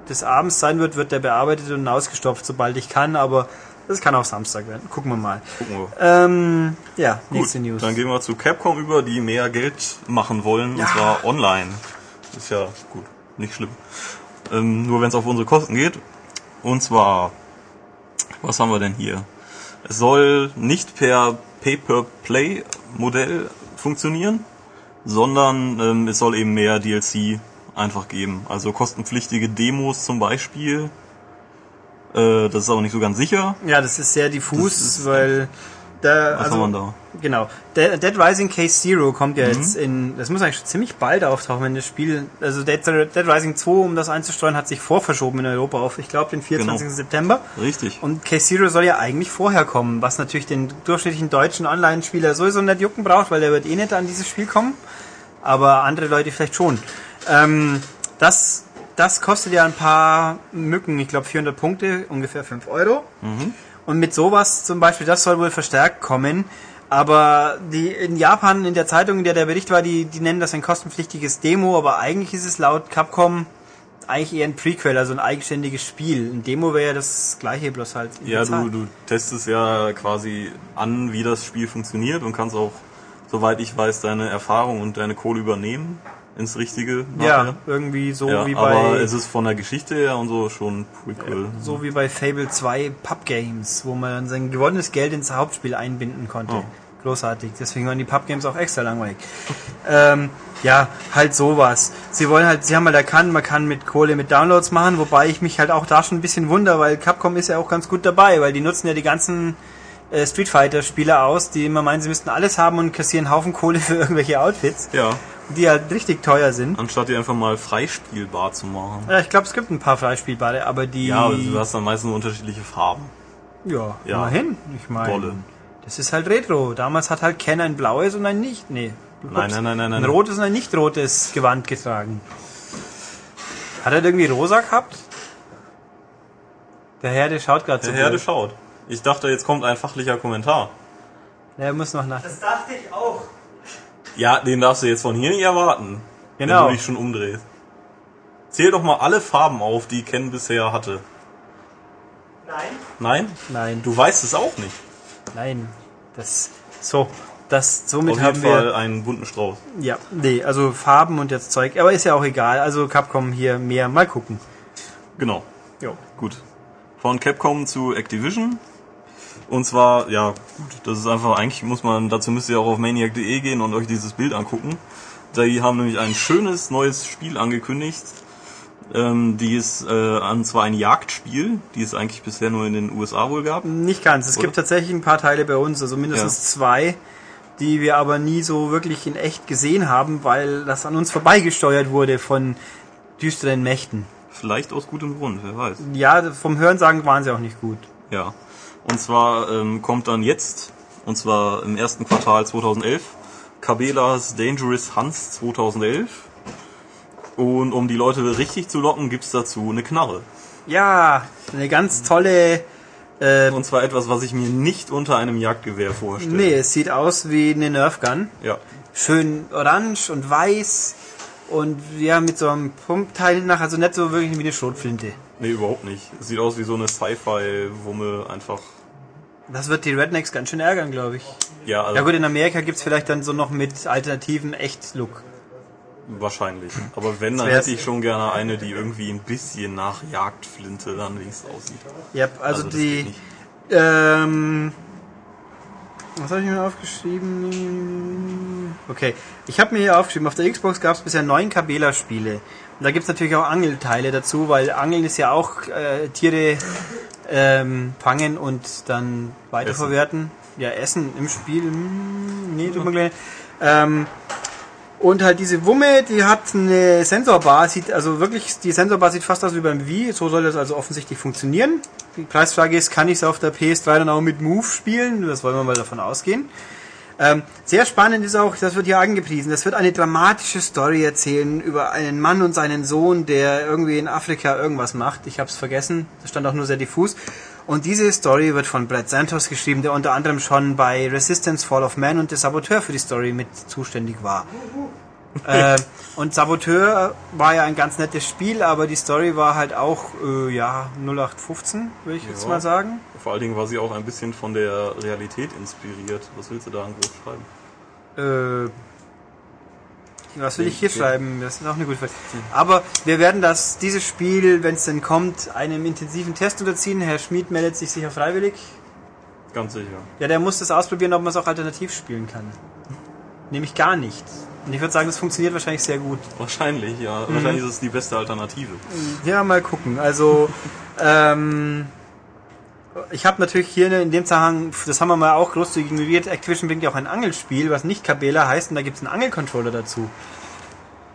des Abends sein wird, wird der bearbeitet und ausgestopft, sobald ich kann, aber das kann auch Samstag werden. Gucken wir mal. Gucken wir. Ähm, ja, Gut, nächste News. dann gehen wir zu Capcom über, die mehr Geld machen wollen, Ja. und zwar online. Ist ja gut, nicht schlimm. Ähm, nur wenn es auf unsere Kosten geht. Und zwar, was haben wir denn hier? Es soll nicht per Pay-per-Play-Modell funktionieren, sondern ähm, es soll eben mehr DLC einfach geben. Also kostenpflichtige Demos zum Beispiel. Äh, das ist aber nicht so ganz sicher. ja, das ist sehr diffus, ist- weil da, Was also, haben wir da? genau. De Dead Rising Case Zero kommt Mhm. ja jetzt in, das muss eigentlich schon ziemlich bald auftauchen, wenn das Spiel, also Dead, Dead Rising 2, um das einzusteuern, hat sich vorverschoben in Europa auf, ich glaube, den 24. Genau. September. Richtig. Und Case Zero soll ja eigentlich vorher kommen, was natürlich den durchschnittlichen deutschen Online-Spieler sowieso nicht jucken braucht, weil der wird eh nicht an dieses Spiel kommen. Aber andere Leute vielleicht schon. Ähm, das, das kostet ja ein paar Mücken, ich glaube 400 Punkte, ungefähr 5 Euro. Und mit sowas zum Beispiel, das soll wohl verstärkt kommen. Aber die in Japan, in der Zeitung, in der der Bericht war, die, die nennen das ein kostenpflichtiges Demo, aber eigentlich ist es laut Capcom eigentlich eher ein Prequel, also ein eigenständiges Spiel. Ein Demo wäre ja das gleiche, bloß halt. Ja, du, du testest ja quasi an, wie das Spiel funktioniert und kannst auch, soweit ich weiß, deine Erfahrung und deine Kohle übernehmen ins Richtige. Ja, nachher. irgendwie so ja wie aber bei es ist von der Geschichte her und so schon Prequel. so wie bei Fable 2 Pub Games, wo man dann sein gewonnenes Geld ins Hauptspiel einbinden konnte. Oh. Großartig. Deswegen waren die Pub Games auch extra langweilig. <laughs> ähm, ja, halt sowas. Sie wollen halt, sie haben halt erkannt, man kann mit Kohle mit Downloads machen, wobei ich mich halt auch da schon ein bisschen wunder, weil Capcom ist ja auch ganz gut dabei, weil die nutzen ja die ganzen äh, Street Fighter Spieler aus, die immer meinen, sie müssten alles haben und kassieren Haufen Kohle <laughs> für irgendwelche Outfits, Ja, die halt richtig teuer sind. anstatt die einfach mal freispielbar zu machen. Ja, ich glaube, es gibt ein paar freispielbare, aber die. Ja, aber du hast dann meistens nur unterschiedliche Farben. Ja, Ja. immerhin. Ich meine, das ist halt Retro. Damals hat halt Ken ein blaues und ein nicht. Nee. Nein, nein, nein, nein, Ein nein. rotes und ein nicht rotes Gewand getragen. Hat er irgendwie rosa gehabt? Der Herr, der schaut gerade so. Der Herde blöd. schaut. Ich dachte, jetzt kommt ein fachlicher Kommentar. Er muss noch nach. Das dachte ich auch. Ja, den darfst du jetzt von hier nicht erwarten. Genau. Wenn du dich schon umdrehst. Zähl doch mal alle Farben auf, die Ken bisher hatte. Nein. Nein? Nein, Du weißt es auch nicht. nein. Das. So. Das, somit Auf jeden haben Fall wir. einen bunten Strauß. Ja, nee, also Farben und jetzt Zeug. Aber ist ja auch egal. Also Capcom hier mehr. Mal gucken. Genau. Jo. Gut. Von Capcom zu Activision. Und zwar, ja, gut, das ist einfach, eigentlich muss man, dazu müsst ihr auch auf maniac.de gehen und euch dieses Bild angucken. Die haben nämlich ein schönes neues Spiel angekündigt. Ähm, die ist äh, an zwar ein Jagdspiel, die es eigentlich bisher nur in den USA wohl gab. Nicht ganz. Es Oder? gibt tatsächlich ein paar Teile bei uns, also mindestens zwei, die wir aber nie so wirklich in echt gesehen haben, weil das an uns vorbeigesteuert wurde von düsteren Mächten. Vielleicht aus gutem Grund, wer weiß. Ja, vom Hörensagen waren sie auch nicht gut. Ja. Und zwar ähm, kommt dann jetzt, und zwar im ersten Quartal 2011, Cabela's Dangerous Hunts 2011. Und um die Leute richtig zu locken, gibt's dazu eine Knarre. Ja, eine ganz tolle. Äh, Und zwar etwas, was ich mir nicht unter einem Jagdgewehr vorstelle. nee, es sieht aus wie eine Nerfgun. Ja. Schön orange und weiß und ja, mit so einem Pumpteil nach, also nicht so wirklich wie eine Schrotflinte. Nee, überhaupt nicht. Es sieht aus wie so eine Sci-Fi-Wumme einfach. Das wird die Rednecks ganz schön ärgern, glaube ich. Ja, also Ja gut, in Amerika gibt's vielleicht dann so noch mit alternativen Echt-Look. wahrscheinlich. Aber wenn, dann hätte ich schon gerne eine, die irgendwie ein bisschen nach Jagdflinte dann wenigstens aussieht. Ja, also, das die. Ähm, was habe ich mir aufgeschrieben? Okay, ich habe mir hier aufgeschrieben, auf der Xbox gab es bisher neun Kabela-Spiele. Und da gibt's natürlich auch Angelteile dazu, weil Angeln ist ja auch äh, Tiere ähm, fangen und dann weiterverwerten. Ja, essen im Spiel. Hm, nee, tut mir leid. Ähm, und halt diese Wumme, die hat eine Sensorbar, sieht also wirklich, die Sensorbar sieht fast aus wie beim Wii, so soll das also offensichtlich funktionieren. Die Preisfrage ist, kann ich es auf der PS3 dann auch mit Move spielen? Das wollen wir mal davon ausgehen. Ähm, sehr spannend ist auch, das wird hier angepriesen, das wird eine dramatische Story erzählen über einen Mann und seinen Sohn, der irgendwie in Afrika irgendwas macht. Ich habe es vergessen, das stand auch nur sehr diffus. Und diese Story wird von Brad Santos geschrieben, der unter anderem schon bei Resistance Fall of Man und der Saboteur für die Story mit zuständig war. Äh, und Saboteur war ja ein ganz nettes Spiel, aber die Story war halt auch, äh, ja, 0815, würde ich jetzt Ja. mal sagen. Vor allen Dingen war sie auch ein bisschen von der Realität inspiriert. Was willst du da an groß schreiben? Äh, was will ich hier schreiben? Das ist auch eine gute Frage. Aber wir werden das, dieses Spiel, wenn es denn kommt, einem intensiven Test unterziehen. Herr Schmid meldet sich sicher freiwillig. Ganz sicher. Ja, der muss das ausprobieren, ob man es auch alternativ spielen kann. Nämlich gar nicht. Und ich würde sagen, das funktioniert wahrscheinlich sehr gut. Wahrscheinlich, ja. Mhm. Wahrscheinlich ist es die beste Alternative. Ja, mal gucken. Also, ähm, ich habe natürlich hier in dem Zusammenhang, das haben wir mal auch großzügig ignoriert, Activision bringt ja auch ein Angelspiel, was nicht Cabela heißt, und da gibt es einen Angelcontroller dazu.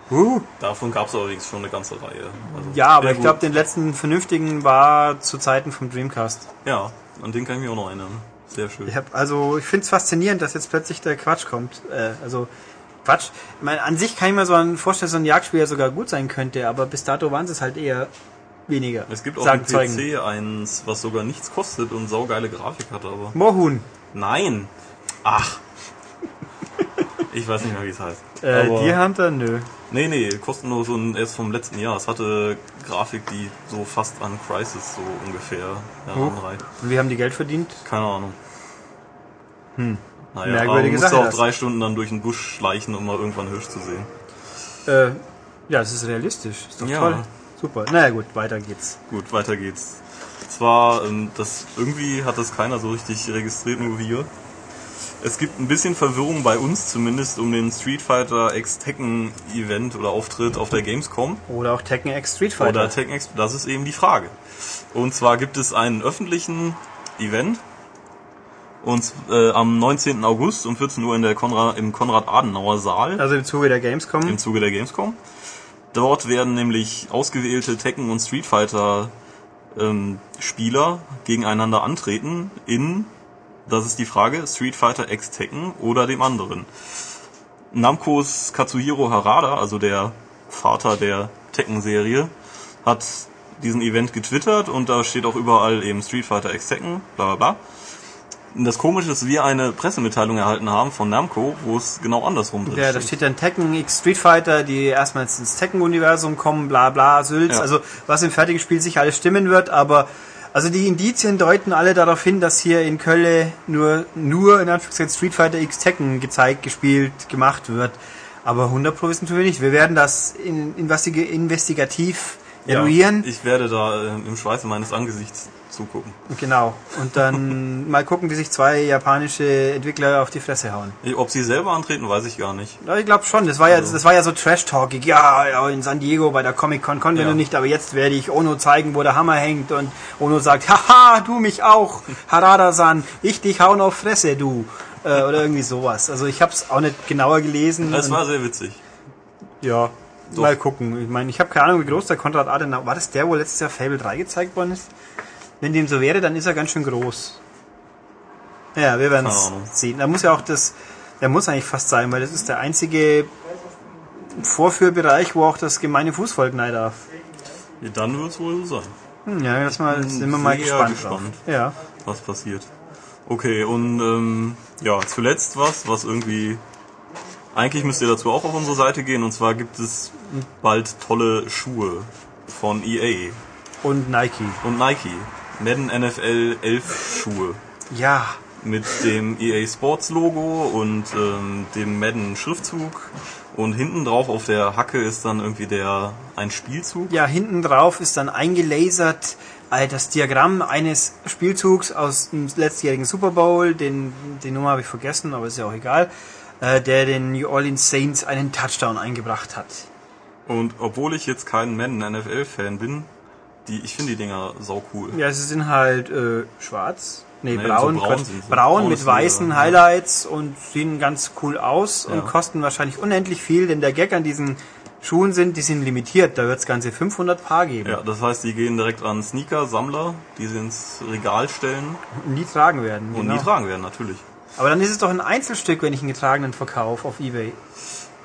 Uh. Davon gab es allerdings schon eine ganze Reihe. Also, Ja, aber ich glaube, den letzten vernünftigen war zu Zeiten vom Dreamcast. Ja, an den kann ich mich auch noch erinnern. Sehr schön. Ich hab, also, ich finde es faszinierend, dass jetzt plötzlich der Quatsch kommt. Äh, also, Quatsch. Ich meine, an sich kann ich mir so ein vorstellen, so ein Jagdspiel ja sogar gut sein könnte, aber bis dato waren es halt eher weniger. Es gibt auch sagen im Zeugen. PC eins, was sogar nichts kostet und saugeile Grafik hat, aber. Mohun. Nein! Ach! Ich weiß nicht mehr, wie es heißt. Äh, aber die Hunter? Nö. nee, nee, kostenlos und erst vom letzten Jahr. Es hatte Grafik, die so fast an Crisis so ungefähr heranreicht. Und wir haben die Geld verdient. Keine Ahnung. Hm. Naja, Merkwürdige aber man Sache, auch drei Stunden dann durch den Busch schleichen, um mal irgendwann Hirsch zu sehen. Äh, ja, das ist realistisch. Ist doch Ja. toll. Super. Naja, gut, weiter geht's. Gut, weiter geht's. Zwar, ähm, das irgendwie hat das keiner so richtig registriert, nur wir. Es gibt ein bisschen Verwirrung bei uns zumindest um den Street Fighter X Tekken Event oder Auftritt auf der Gamescom. Oder auch Tekken X Street Fighter. Oder Tekken X, das ist eben die Frage. Und zwar gibt es einen öffentlichen Event. Und äh, am 19. August um 14 Uhr in der Konrad, im Konrad-Adenauer Saal also im Zuge der Gamescom. im Zuge der Gamescom. Dort werden nämlich ausgewählte Tekken und Street Fighter ähm, Spieler gegeneinander antreten in, das ist die Frage, Street Fighter X Tekken oder dem anderen. Namcos Katsuhiro Harada, also der Vater der Tekken-Serie, hat diesen Event getwittert und da steht auch überall eben Street Fighter X Tekken, bla bla bla. Das Komische ist, wir eine Pressemitteilung erhalten haben von Namco, wo es genau andersrum drin Ja, da steht dann Tekken X Street Fighter, die erstmals ins Tekken-Universum kommen, bla bla, Sülz. Ja. Also was im fertigen Spiel sicher alles stimmen wird, aber also die Indizien deuten alle darauf hin, dass hier in Köln nur, nur in Anführungszeichen Street Fighter X Tekken gezeigt, gespielt, gemacht wird. Aber 100 Pro wissen tun wir nicht. Wir werden das in, investig investigativ eruieren. Ja, ich werde da äh, im Schweiße meines Angesichts zugucken. Genau. Und dann <laughs> mal gucken, wie sich zwei japanische Entwickler auf die Fresse hauen. Ob sie selber antreten, weiß ich gar nicht. Ja, ich glaube schon. Das war ja, das war ja so Trash-Talkig. Ja, ja, in San Diego bei der Comic-Con konnten wir Ja. noch nicht, aber jetzt werde ich Ono zeigen, wo der Hammer hängt. Und Ono sagt, haha, du mich auch, Harada-san, ich dich hauen auf Fresse, du. Äh, oder irgendwie sowas. Also ich habe es auch nicht genauer gelesen. Es Und- war sehr witzig. ja, Doch. mal gucken. Ich meine, ich habe keine Ahnung, wie groß der Konrad Adenauer war. das der, wo letztes Jahr Fable 3 gezeigt worden ist? Wenn dem so wäre, dann ist er ganz schön groß. Ja, wir werden es Ahnung. sehen. Da muss ja auch das, der muss eigentlich fast sein, weil das ist der einzige Vorführbereich, wo auch das gemeine Fußvolk rein darf. Ja, Dann wird es wohl so sein, Hm, Ja, das mal, sind wir mal gespannt, gespannt. Ja. was passiert. Okay, und ähm, ja, zuletzt was, was irgendwie... Eigentlich müsst ihr dazu auch auf unsere Seite gehen, und zwar gibt es bald tolle Schuhe von EA Und Nike. und Nike. Madden NFL 11 Schuhe. Ja. mit dem EA Sports Logo und ähm, dem Madden Schriftzug und hinten drauf auf der Hacke ist dann irgendwie der ein Spielzug. Ja, hinten drauf ist dann eingelasert äh, das Diagramm eines Spielzugs aus dem letztjährigen Super Bowl, den, die Nummer habe ich vergessen, aber ist ja auch egal, äh, der den New Orleans Saints einen Touchdown eingebracht hat. Und obwohl ich jetzt kein Madden NFL Fan bin, die ich finde die Dinger sau cool. Ja, sie sind halt äh, schwarz. Nee, Nee, braun, so braun sind braun mit weißen wieder, ja. Highlights und sehen ganz cool aus Ja. und kosten wahrscheinlich unendlich viel, denn der Gag an diesen Schuhen sind, die sind limitiert. Da wird es ganze 500 Paar geben, Ja, das heißt, die gehen direkt an Sneaker Sammler, die sie ins Regal stellen und nie tragen werden. und genau. nie tragen werden natürlich. Aber dann ist es doch ein Einzelstück, wenn ich einen getragenen verkaufe auf Ebay.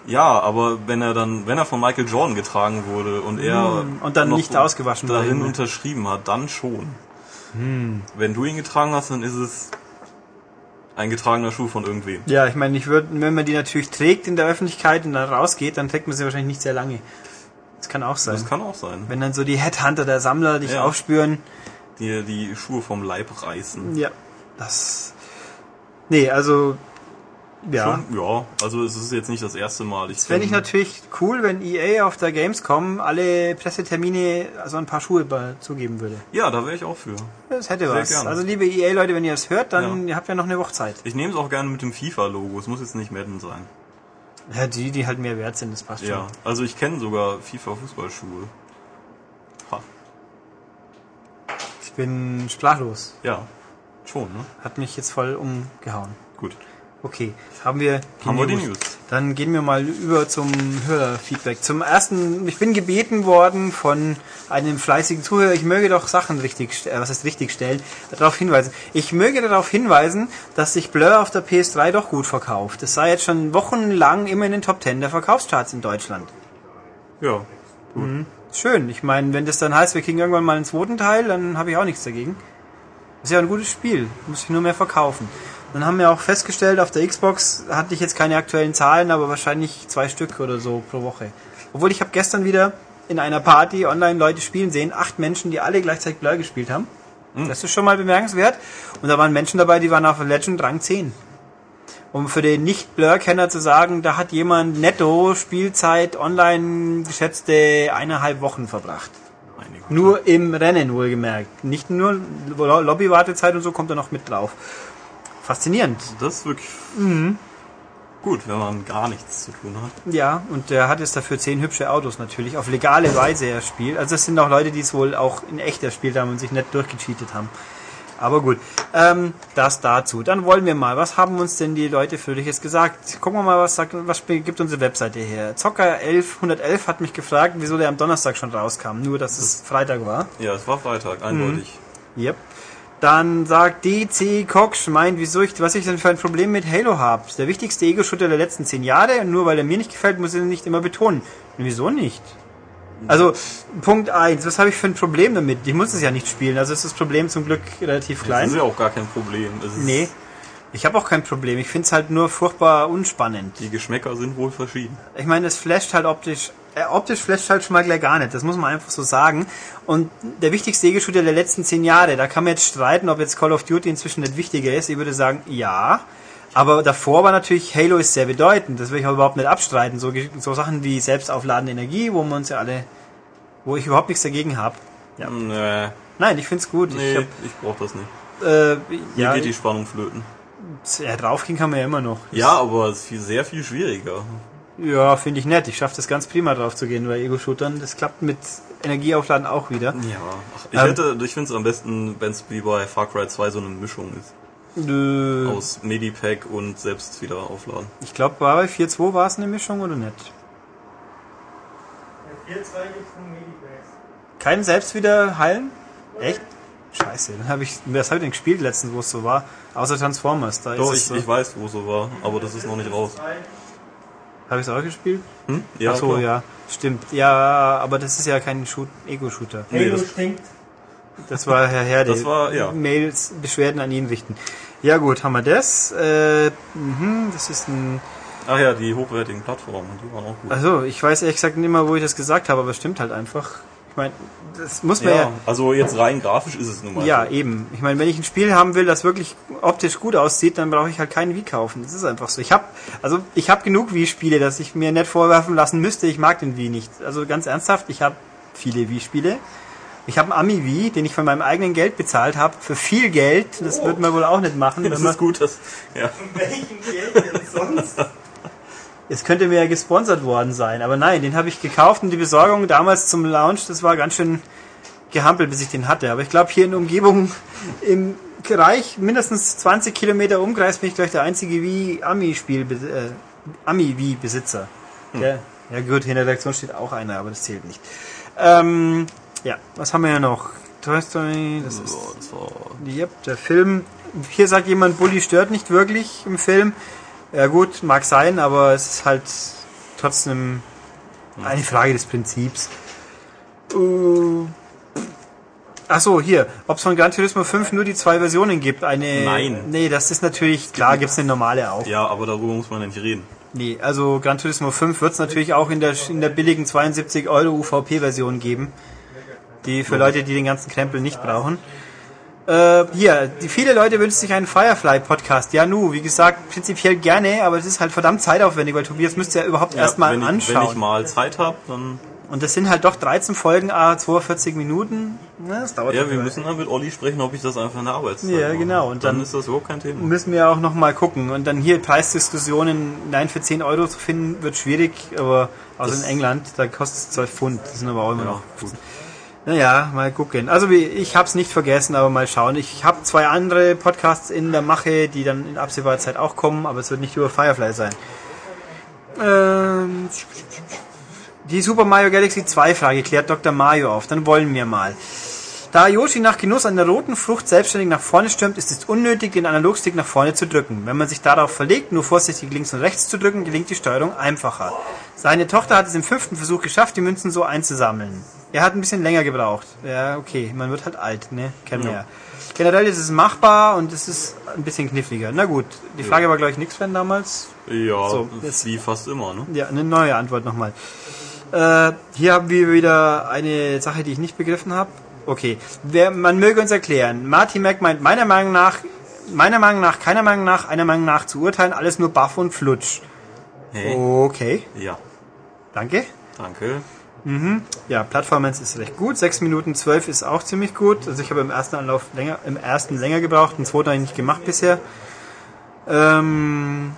Ja, aber wenn er dann, wenn er von Michael Jordan getragen wurde und er Hm, und dann nicht ausgewaschen wurde. darin unterschrieben hat, dann schon. Hm. Wenn du ihn getragen hast, dann ist es ein getragener Schuh von irgendwem. Ja, ich meine, ich würde, wenn man die natürlich trägt in der Öffentlichkeit und dann rausgeht, dann trägt man sie wahrscheinlich nicht sehr lange. Das kann auch sein. Das kann auch sein. wenn dann so die Headhunter der Sammler dich Ja. aufspüren, Die die Schuhe vom Leib reißen. ja, das. Nee, also. Ja. Schon, ja, also es ist jetzt nicht das erste Mal. Ich Das fände ich natürlich cool, wenn EA auf der Gamescom alle Pressetermine also ein paar Schuhe zugeben würde. Ja, da wäre ich auch für. Das hätte Sehr was. gerne. Also liebe EA-Leute, wenn ihr das hört, dann ihr habt ja noch eine Woche Zeit. Ich nehme es auch gerne mit dem FIFA-Logo. Es muss jetzt nicht Madden sein. Ja, die, die halt mehr wert sind, das passt Ja, also ich kenne sogar FIFA-Fußballschuhe. Ha. schon. Ich bin sprachlos. Ja, schon, ne? Hat mich jetzt voll umgehauen. Gut. Okay, haben wir die Haben wir die News. Dann gehen wir mal über zum Hörerfeedback. Zum ersten, ich bin gebeten worden von einem fleißigen Zuhörer, ich möge doch Sachen richtig, äh, was heißt richtig stellen, darauf hinweisen. Ich möge darauf hinweisen, dass sich Blur auf der PS3 doch gut verkauft. Es sei jetzt schon wochenlang immer in den Top 10 der Verkaufscharts in Deutschland. Ja. Schön. Ich meine, wenn das dann heißt, wir kriegen irgendwann mal einen zweiten Teil, dann habe ich auch nichts dagegen. Ist ja ein gutes Spiel. Muss ich nur mehr verkaufen. Dann haben wir auch festgestellt, auf der Xbox hatte ich jetzt keine aktuellen Zahlen, aber wahrscheinlich zwei Stück oder so pro Woche. Obwohl ich habe gestern wieder in einer Party online Leute spielen sehen, acht Menschen, die alle gleichzeitig Blur gespielt haben. Das ist schon mal bemerkenswert. Und da waren Menschen dabei, die waren auf Legend Rang 10. Um für den Nicht-Blur-Kenner zu sagen, da hat jemand netto Spielzeit online geschätzte eineinhalb Wochen verbracht. Nur im Rennen wohlgemerkt. Nicht nur Lo- Lobby-Wartezeit und so kommt er noch mit drauf. Faszinierend. Das ist wirklich Mhm. gut, wenn man gar nichts zu tun hat. Ja, und der hat jetzt dafür zehn hübsche Autos natürlich, auf legale Weise er spielt. Also es sind auch Leute, die es wohl auch in echt erspielt haben und sich nicht durchgecheatet haben. Aber gut, ähm, das dazu. Dann wollen wir mal, was haben uns denn die Leute für dich jetzt gesagt? Gucken wir mal, was, sagt, was gibt unsere Webseite her. Zocker 11, 111 hat mich gefragt, wieso der am Donnerstag schon rauskam, nur dass es Freitag war. Ja, es war Freitag, eindeutig. Yep. Dann sagt DC Cox, meint, wieso ich, was ich denn für ein Problem mit Halo habe. Der wichtigste Ego-Shooter der letzten zehn Jahre und nur weil er mir nicht gefällt, muss ich ihn nicht immer betonen. Und wieso nicht? Also, Punkt eins, was habe ich für ein Problem damit? Ich muss es ja nicht spielen, also ist das Problem zum Glück relativ Das klein. ist ja auch gar kein Problem. Es Nee. Ich habe auch kein Problem. Ich finde es halt nur furchtbar unspannend. Die Geschmäcker sind wohl verschieden. Ich meine, es flasht halt optisch. Äh, optisch flasht halt schon mal gleich gar nicht. Das muss man einfach so sagen. Und der wichtigste Ego-Shooter der letzten zehn Jahre, da kann man jetzt streiten, ob jetzt Call of Duty inzwischen nicht wichtiger ist. Ich würde sagen, ja. Aber davor war natürlich Halo ist sehr bedeutend. Das will ich auch überhaupt nicht abstreiten. So, so Sachen wie selbstaufladende Energie, wo wir uns ja alle, wo ich überhaupt nichts dagegen habe. Ja. Nee. Nein, ich find's gut. Nee, ich, hab, ich brauch das nicht. äh, Hier ja, geht die Spannung flöten. ja, draufgehen kann man ja immer noch. Ja, aber es ist viel, sehr viel schwieriger. Ja, finde ich nett. Ich schaffe das ganz prima drauf zu gehen bei Ego-Shootern. Das klappt mit Energieaufladen auch wieder. Ja. Ach, ich Ähm. hätte, ich finde es am besten, wenn es wie bei Far Cry 2 so eine Mischung ist. Nö. Aus Medipack und selbst wieder aufladen. Ich glaube, war bei 4.2 war es eine Mischung oder nicht? 4-2 gibt's von Medibags. Kein selbst wieder heilen? Echt? Scheiße, dann habe ich, was habe ich denn gespielt letztens, wo es so war? Außer Transformers, da Doch, ist ich, es so. ich weiß, wo es so war, aber das ist noch nicht raus. Habe ich es auch gespielt? Hm? Ach so, klar. ja, stimmt. Ja, aber das ist ja kein Shoot Ego-Shooter. Nee, das- stinkt. Das war Herr Herde. Das war, ja. Mails, Beschwerden an ihn richten. Ja gut, haben wir das. Äh, mhm, das ist ein Ach ja, die hochwertigen Plattformen, die waren auch gut. Also, ich weiß ehrlich gesagt nicht mehr, wo ich das gesagt habe, aber es stimmt halt einfach. Ich meine, das muss man ja. Ja, also jetzt rein grafisch ist es nun mal. Ja, so. eben. Ich meine, wenn ich ein Spiel haben will, das wirklich optisch gut aussieht, dann brauche ich halt keinen Wii kaufen. Das ist einfach so. Ich habe also ich habe genug Wii-Spiele, dass ich mir nicht vorwerfen lassen müsste, ich mag den Wii nicht. Also ganz ernsthaft, ich habe viele Wii-Spiele. Ich habe einen Ami Wii, den ich von meinem eigenen Geld bezahlt habe, für viel Geld. Das Oh. wird man wohl auch nicht machen. <laughs> Das ist gut, dass, ja. <laughs> Welchen Geld denn sonst? <laughs> Es könnte mir ja gesponsert worden sein, aber nein, den habe ich gekauft und die Besorgung damals zum Launch, das war ganz schön gehampelt, bis ich den hatte. Aber ich glaube, hier in der Umgebung im Bereich mindestens 20 Kilometer Umkreis bin ich gleich der einzige Wii-Ami-Spiel, äh, Ami-Wii-Besitzer. Ja, ja gut, hier in der Redaktion steht auch einer, aber das zählt nicht. Ähm, ja, was haben wir ja noch? Toy Story, das ist Yep, der Film. Hier sagt jemand, Bully stört nicht wirklich im Film. Ja gut, mag sein, aber es ist halt trotzdem eine Frage des Prinzips. Uh, ach so, hier, ob es von Gran Turismo 5 nur die zwei Versionen gibt. Eine, Nein. Nee, das ist natürlich, klar gibt's eine normale auch. ja, aber darüber muss man ja nicht reden. Nee, also Gran Turismo 5 wird's natürlich auch in der, in der billigen 72 Euro UVP-Version geben. Die für Leute, die den ganzen Krempel nicht brauchen. Äh, hier, die, viele Leute wünschen sich einen Firefly-Podcast. Ja, nu, wie gesagt, prinzipiell gerne, aber es ist halt verdammt zeitaufwendig, weil Tobias müsste ja überhaupt Ja, erstmal ich, anschauen. wenn ich mal Zeit habe, dann. Und das sind halt doch 13 Folgen, ah, 42 Minuten. Na, das dauert Ja, doch wir eine müssen dann mit Olli sprechen, ob ich das einfach in der Arbeitszeit Ja, mache. genau, und dann, dann- ist das überhaupt kein Thema. müssen wir auch noch mal gucken. Und dann hier Preisdiskussionen, nein, für 10 Euro zu finden, wird schwierig, aber also Das- in England, da kostet es 12 Pfund. Das sind aber auch immer Ja, noch. gut. Naja, mal gucken. Also ich hab's nicht vergessen, aber mal schauen. Ich habe zwei andere Podcasts in der Mache, die dann in absehbarer Zeit auch kommen, aber es wird nicht über Firefly sein. Ähm, die Super Mario Galaxy 2 Frage klärt Dr. Mario auf. Dann wollen wir mal. Da Yoshi nach Genuss an der roten Frucht selbstständig nach vorne stürmt, ist es unnötig, den Analogstick nach vorne zu drücken. Wenn man sich darauf verlegt, nur vorsichtig links und rechts zu drücken, gelingt die Steuerung einfacher. Seine Tochter hat es im fünften Versuch geschafft, die Münzen so einzusammeln. Er hat ein bisschen länger gebraucht. Ja, okay, man wird halt alt, ne? Kennen wir Ja. ja. Generell ist es machbar und es ist ein bisschen kniffliger. Na gut, die Frage war, glaube ich, nichts Fan damals. Ja, So, jetzt- wie fast immer, ne? Ja, eine neue Antwort nochmal. Äh, hier haben wir wieder eine Sache, die ich nicht begriffen habe. Okay, Wer, man möge uns erklären. Martin Mack meint meiner Meinung nach, meiner Meinung nach, keiner Meinung nach, einer Meinung nach zu urteilen, alles nur Buff und Flutsch. Hey. Okay, Ja, danke. danke. Ja, Plattformance ist recht gut. 6 Minuten 12 ist auch ziemlich gut. Also ich habe im ersten Anlauf länger, im ersten länger gebraucht, den zweiten habe ich nicht gemacht bisher. Ähm,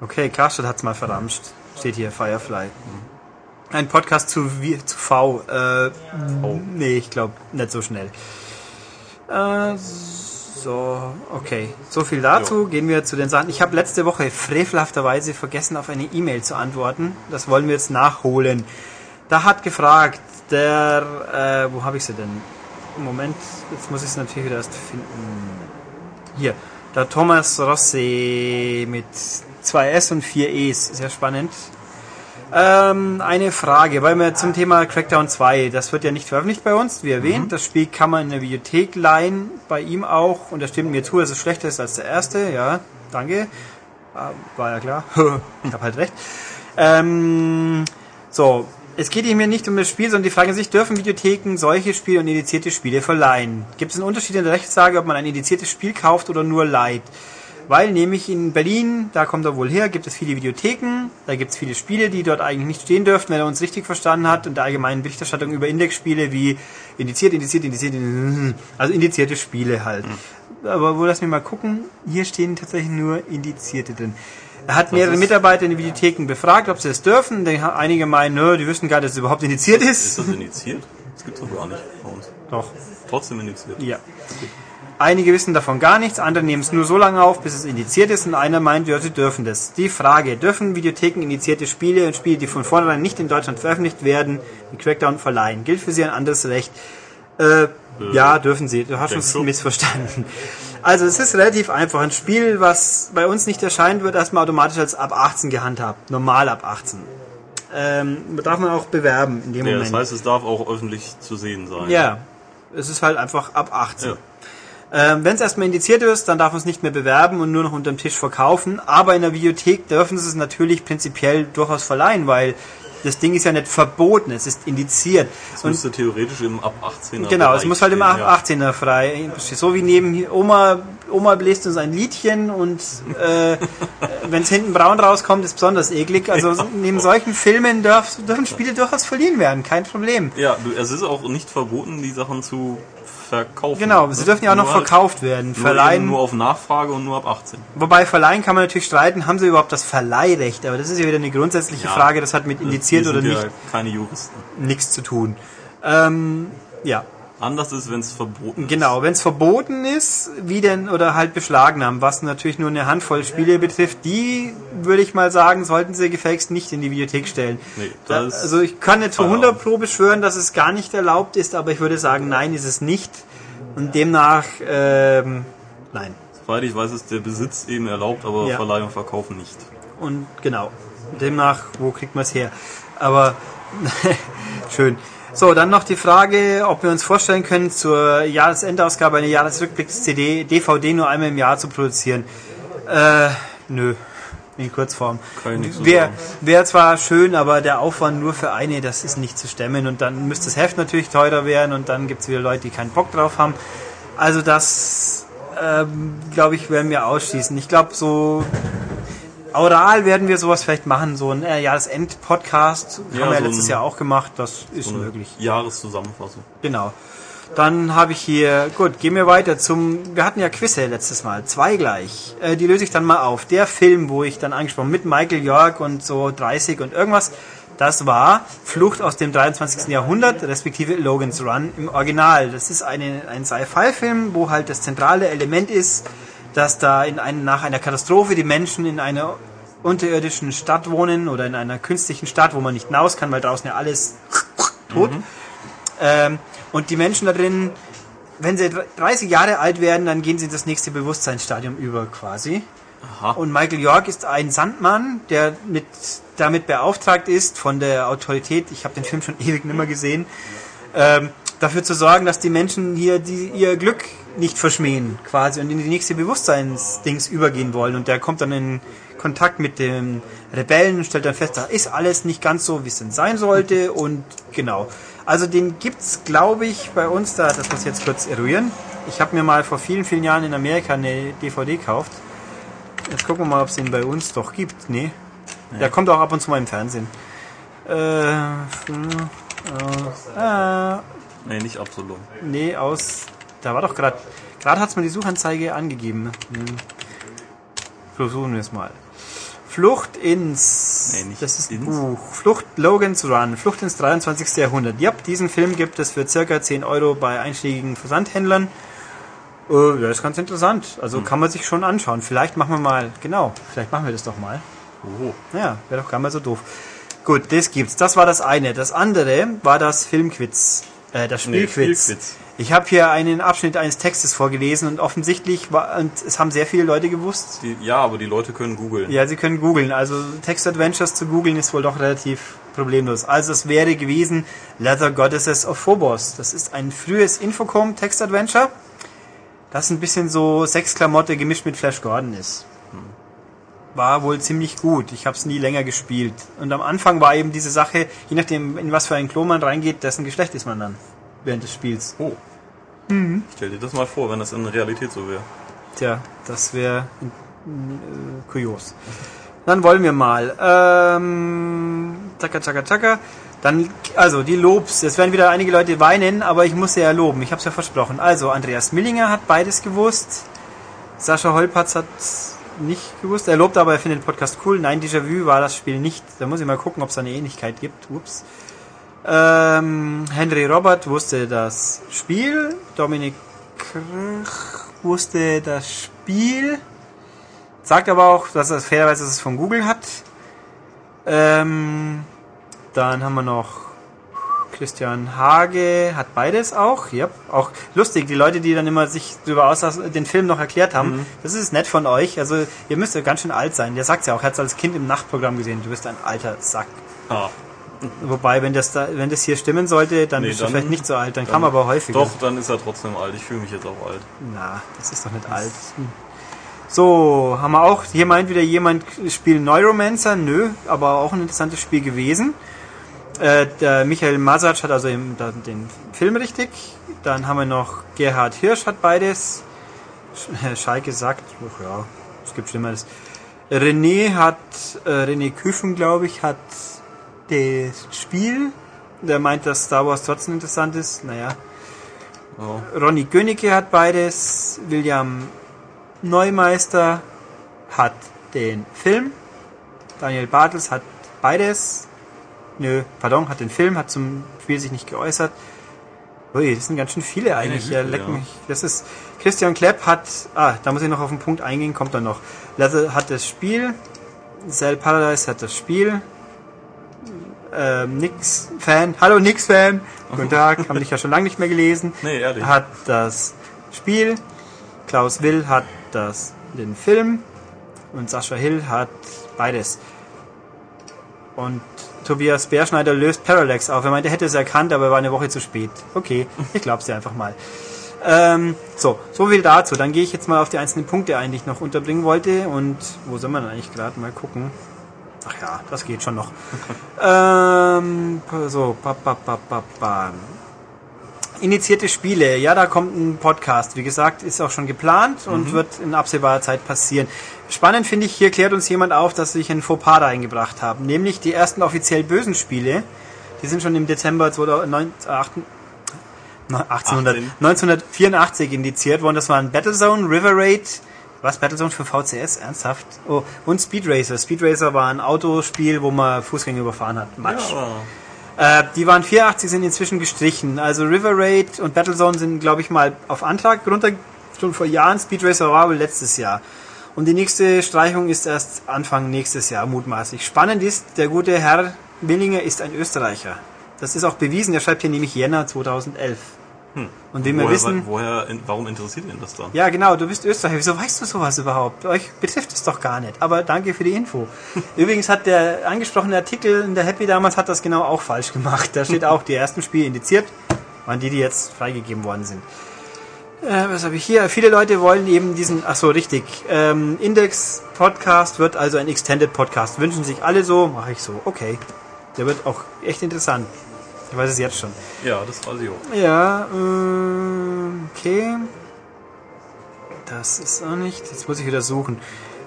okay, Karstadt hat's mal verramscht. Steht hier, Firefly. Ein Podcast zu, wie, zu V. Äh, Oh. Nee, ich glaube nicht so schnell. Äh, so, okay. So viel dazu. Gehen wir zu den Sachen. Ich habe letzte Woche frevelhafterweise vergessen, auf eine E-Mail zu antworten. Das wollen wir jetzt nachholen. Da hat gefragt, der, äh, wo habe ich sie denn? Moment, jetzt muss ich es natürlich wieder erst finden. Hier, der Thomas Rossi mit zwei S und vier E's. Sehr spannend. Ähm, eine Frage, weil wir zum Thema Crackdown 2, das wird ja nicht veröffentlicht bei uns, wie erwähnt. Das Spiel kann man in der Videothek leihen, bei ihm auch. Und er stimmt mir zu, dass es schlechter ist als der erste. Ja, danke. Ah, War ja klar. <laughs> ich habe halt recht. Ähm, so, es geht hier mir nicht um das Spiel, sondern die Frage an sich, dürfen Videotheken solche Spiele und indizierte Spiele verleihen? Gibt es einen Unterschied in der Rechtslage, ob man ein indiziertes Spiel kauft oder nur leiht? Weil nämlich in Berlin, da kommt er wohl her, gibt es viele Videotheken, da gibt es viele Spiele, die dort eigentlich nicht stehen dürften, wenn er uns richtig verstanden hat und der allgemeinen Berichterstattung über Indexspiele wie indiziert, indiziert, indiziert, also indizierte Spiele halt. Aber wo lass mich mal gucken, hier stehen tatsächlich nur Indizierte drin. Er hat mehrere Mitarbeiter in den Videotheken befragt, ob sie es dürfen. Einige meinen, nö, die wüssten gar nicht, dass es überhaupt indiziert Ist ist. das initiiert? Das gibt's doch gar nicht bei uns. Doch, Trotzdem initiiert. ja. Einige wissen davon gar nichts, andere nehmen es nur so lange auf, bis es indiziert ist und einer meint, ja, sie dürfen das. Die Frage, dürfen Videotheken indizierte Spiele und Spiele, die von vornherein nicht in Deutschland veröffentlicht werden, die Crackdown verleihen? Gilt für sie ein anderes Recht? Äh, ja, dürfen sie. Du hast uns schon. missverstanden. Also es ist relativ einfach. Ein Spiel, was bei uns nicht erscheint, wird erstmal automatisch als ab 18 gehandhabt. Normal ab 18. Ähm, darf man auch bewerben in dem Ja, Moment. das heißt, es darf auch öffentlich zu sehen sein. Ja, es ist halt einfach ab 18. Ja. Ähm, Wenn es erstmal indiziert ist, dann darf man es nicht mehr bewerben und nur noch unterm Tisch verkaufen. Aber in der Videothek dürfen sie es natürlich prinzipiell durchaus verleihen, weil das Ding ist ja nicht verboten, es ist indiziert. Es müsste theoretisch im ab 18er Genau, es muss halt im ja. 18er frei. So wie neben hier- Oma, Oma bläst uns ein Liedchen und äh, <laughs> wenn es hinten braun rauskommt, ist besonders eklig. Also neben solchen Filmen dürfen Spiele durchaus verliehen werden, kein Problem. Ja, es ist auch nicht verboten, die Sachen zu verkaufen. Genau, sie dürfen ja auch noch Nur halt- verkauft werden. Nur, Verleihen, nur auf Nachfrage und nur ab 18. wobei verleihen kann man natürlich streiten, haben sie überhaupt das Verleihrecht? Aber das ist ja wieder eine grundsätzliche Ja. Frage, das hat mit indiziert oder nicht ja keine Juristen. nichts zu tun. Ähm, ja, Anders ist, wenn es verboten Genau, wenn es verboten ist, wie denn, oder halt beschlagen was natürlich nur eine Handvoll Spiele betrifft, die, würde ich mal sagen, sollten sie gefälligst nicht in die Videothek stellen. Nee, da, ist also ich kann nicht zu Feierabend. 100 Pro beschwören, dass es gar nicht erlaubt ist, aber ich würde sagen, nein, ist es nicht. Und demnach, ähm, nein. ist. Soweit ich weiß, ist der Besitz eben erlaubt, aber Ja. Verleih und Verkauf nicht. Und genau, demnach, wo kriegt man es her? Aber <laughs> schön. So, dann noch die Frage, ob wir uns vorstellen können, zur Jahresendausgabe eine Jahresrückblicks-CD, DVD nur einmal im Jahr zu produzieren. Äh, nö, in Kurzform. So Wäre wär zwar schön, aber der Aufwand nur für eine, das ist nicht zu stemmen. Und dann müsste das Heft natürlich teurer werden und dann gibt es wieder Leute, die keinen Bock drauf haben. Also das, ähm, glaube ich, werden wir ausschließen. Ich glaube, so Oral werden wir sowas vielleicht machen, so ein äh, Jahresend-Podcast. Ja, haben wir ja so letztes Jahr auch gemacht, das ist So möglich. Jahreszusammenfassung. Genau. Dann habe ich hier, gut, gehen wir weiter zum, wir hatten ja Quizze letztes Mal, zwei gleich. Äh, die löse ich dann mal auf. Der Film, wo ich dann angesprochen mit Michael York und so 30 und irgendwas, das war Flucht aus dem 23. Jahrhundert, respektive Logan's Run im Original. Das ist eine, ein Sci-Fi-Film, wo halt das zentrale Element ist, dass da in ein, nach einer Katastrophe die Menschen in einer unterirdischen Stadt wohnen oder in einer künstlichen Stadt, wo man nicht hinaus kann, weil draußen ja alles <laughs> tot. Ähm, und die Menschen da drin, wenn sie 30 Jahre alt werden, dann gehen sie in das nächste Bewusstseinsstadium über quasi. Aha. Und Michael York ist ein Sandmann, der mit, damit beauftragt ist von der Autorität, ich habe den Film schon <laughs> ewig nimmer gesehen, ähm, dafür zu sorgen, dass die Menschen hier die, ihr Glück nicht verschmähen quasi und in die nächste Bewusstseinsdings übergehen wollen. Und der kommt dann in Kontakt mit den Rebellen und stellt dann fest, da ist alles nicht ganz so, wie es denn sein sollte. <laughs> Und genau. Also den gibt's, glaube ich, bei uns da, das muss ich jetzt kurz eruieren. Ich habe mir mal vor vielen, vielen Jahren in Amerika eine DVD gekauft. Jetzt gucken wir mal, ob es den bei uns doch gibt. Nee. Der kommt auch ab und zu mal im Fernsehen. Äh, äh, äh, Nee, nicht Absalom. nee, aus. Da war doch gerade. Gerade hat es mir die Suchanzeige angegeben. Hm. Versuchen wir es mal. Flucht ins. Nee, nicht das ist ins. Buch. Flucht Logan's Run. Flucht ins 23. Jahrhundert. Ja, diesen Film gibt es für circa 10 Euro bei einschlägigen Versandhändlern. Äh, ja, ist ganz interessant. Also Hm. kann man sich schon anschauen. Vielleicht machen wir mal. Genau, vielleicht machen wir das doch mal. Oh. Ja, wäre doch gar mal so doof. Gut, das gibt's. Das war das eine. Das andere war das Filmquiz. Äh, das Nee, Spielquiz. Spielquiz. Ich habe hier einen Abschnitt eines Textes vorgelesen und offensichtlich war, und es haben sehr viele Leute gewusst. Die, ja, aber die Leute können googeln. Ja, sie können googeln. Also Text-Adventures zu googeln ist wohl doch relativ problemlos. Also es wäre gewesen Leather Goddesses of Phobos. Das ist ein frühes Infocom Text-Adventure, das ein bisschen so Sexklamotte gemischt mit Flash Gordon ist. War wohl ziemlich gut. Ich habe es nie länger gespielt. Und am Anfang war eben diese Sache, je nachdem, in was für ein Klo man reingeht, dessen Geschlecht ist man dann während des Spiels. Oh. Stell dir das mal vor, wenn das in der Realität so wäre. Tja, das wäre äh, kurios. Dann wollen wir mal. Ähm, tschakka, tschakka, tschakka. Dann, also die Lobs. Es werden wieder einige Leute weinen, aber ich muss sie ja loben. Ich habe es ja versprochen. Also Andreas Millinger hat beides gewusst. Sascha Holpatz hat nicht gewusst. Er lobt aber, er findet den Podcast cool. Nein, Déjà-vu war das Spiel nicht. Da muss ich mal gucken, ob es eine Ähnlichkeit gibt. Ups. Ähm, Henry Robert wusste das Spiel. Dominik Krch wusste das Spiel. Sagt aber auch, dass er fairerweise dass es von Google hat. Ähm, dann haben wir noch Christian Hage, hat beides auch. Ja, auch lustig, die Leute, die dann immer sich darüber auslassen, den Film noch erklärt haben. Das ist nett von euch. Also ihr müsst ja ganz schön alt sein. Der sagt ja auch, er hat es als Kind im Nachtprogramm gesehen. Du bist ein alter Sack. Ah, Wobei, wenn das da, wenn das hier stimmen sollte, dann Nee, bist du dann- vielleicht nicht so alt. Dann, kam aber häufiger. Doch, dann ist er trotzdem alt. Ich fühle mich jetzt auch alt. Na, das ist doch nicht alt. Hm. So, haben wir auch, hier meint wieder jemand, Spiel Neuromancer, nö, aber auch ein interessantes Spiel gewesen. Äh, der Michael Masac hat also da, den Film richtig. Dann haben wir noch Gerhard Hirsch hat beides. Sch- <laughs> Schalke sagt, ach ja, es gibt Schlimmeres. René hat, äh, René Küfen, glaube ich, hat das Spiel. Der meint, dass Star Wars trotzdem interessant ist. Naja, Ja. Ronny Gönicke hat beides. William Neumeister hat den Film. Daniel Bartels hat beides. Nö, pardon, hat den Film, hat zum Spiel sich nicht geäußert. Ui, das sind ganz schön viele eigentlich. Ja, leck mich. Das ist Christian Klepp hat, ah, da muss ich noch auf den Punkt eingehen, kommt dann noch. Leather hat das Spiel. Cell Paradise hat das Spiel. Ähm, Nix Fan. Hallo Nix Fan. Guten Tag, haben dich ja schon lange nicht mehr gelesen <laughs> Nee, ehrlich. hat das Spiel, Klaus Will hat das, den Film und Sascha Hill hat beides. Und Tobias Bärschneider löst Parallax auf. Er meinte, er hätte es erkannt, aber er war eine Woche zu spät. Okay, ich glaub's dir einfach mal. Ähm, so, so viel dazu. Dann gehe ich jetzt mal auf die einzelnen Punkte ein, die ich noch unterbringen wollte. Und wo sind wir denn eigentlich gerade? Mal gucken. Ach ja, das geht schon noch. <laughs> ähm, so, pa, pa, pa, pa, pa. Initiierte Spiele, ja, da kommt ein Podcast. Wie gesagt, ist auch schon geplant und wird in absehbarer Zeit passieren. Spannend finde ich, hier klärt uns jemand auf, dass ich ein Fauxpas da eingebracht habe. Nämlich die ersten offiziell bösen Spiele. Die sind schon im Dezember 2008 1800, 18. 1984 indiziert worden. Das waren Battlezone, River Raid, was Battlezone für VCS? Ernsthaft? Oh, und Speed Racer. Speed Racer war ein Autospiel, wo man Fußgänger überfahren hat. Matsch. Ja, Äh, die waren 84, sind inzwischen gestrichen. Also River Raid und Battlezone sind, glaube ich, mal auf Antrag runter, schon vor Jahren. Speed Racer war wohl letztes Jahr. Und die nächste Streichung ist erst Anfang nächstes Jahr, mutmaßlich. Spannend ist, der gute Herr Willinger ist ein Österreicher. Das ist auch bewiesen, er schreibt hier nämlich Jänner 2011. Und wie wir wissen, woher, warum interessiert ihn das dann? ja, genau, du bist Österreicher. Wieso weißt du sowas überhaupt? Euch betrifft es doch gar nicht. Aber danke für die Info. <laughs> Übrigens hat der angesprochene Artikel in der Happy damals hat das genau auch falsch gemacht. Da steht auch, die ersten Spiele indiziert waren die, die jetzt freigegeben worden sind. Äh, was habe ich hier? Viele Leute wollen eben diesen, ach so, richtig. Ähm, Index Podcast wird also ein Extended Podcast. Wünschen sich alle so, mache ich so. Okay. Der wird auch echt interessant. Ich weiß es jetzt schon. Ja, das weiß ich auch. Ja, ähm, okay. Das ist auch nicht. Jetzt muss ich wieder suchen.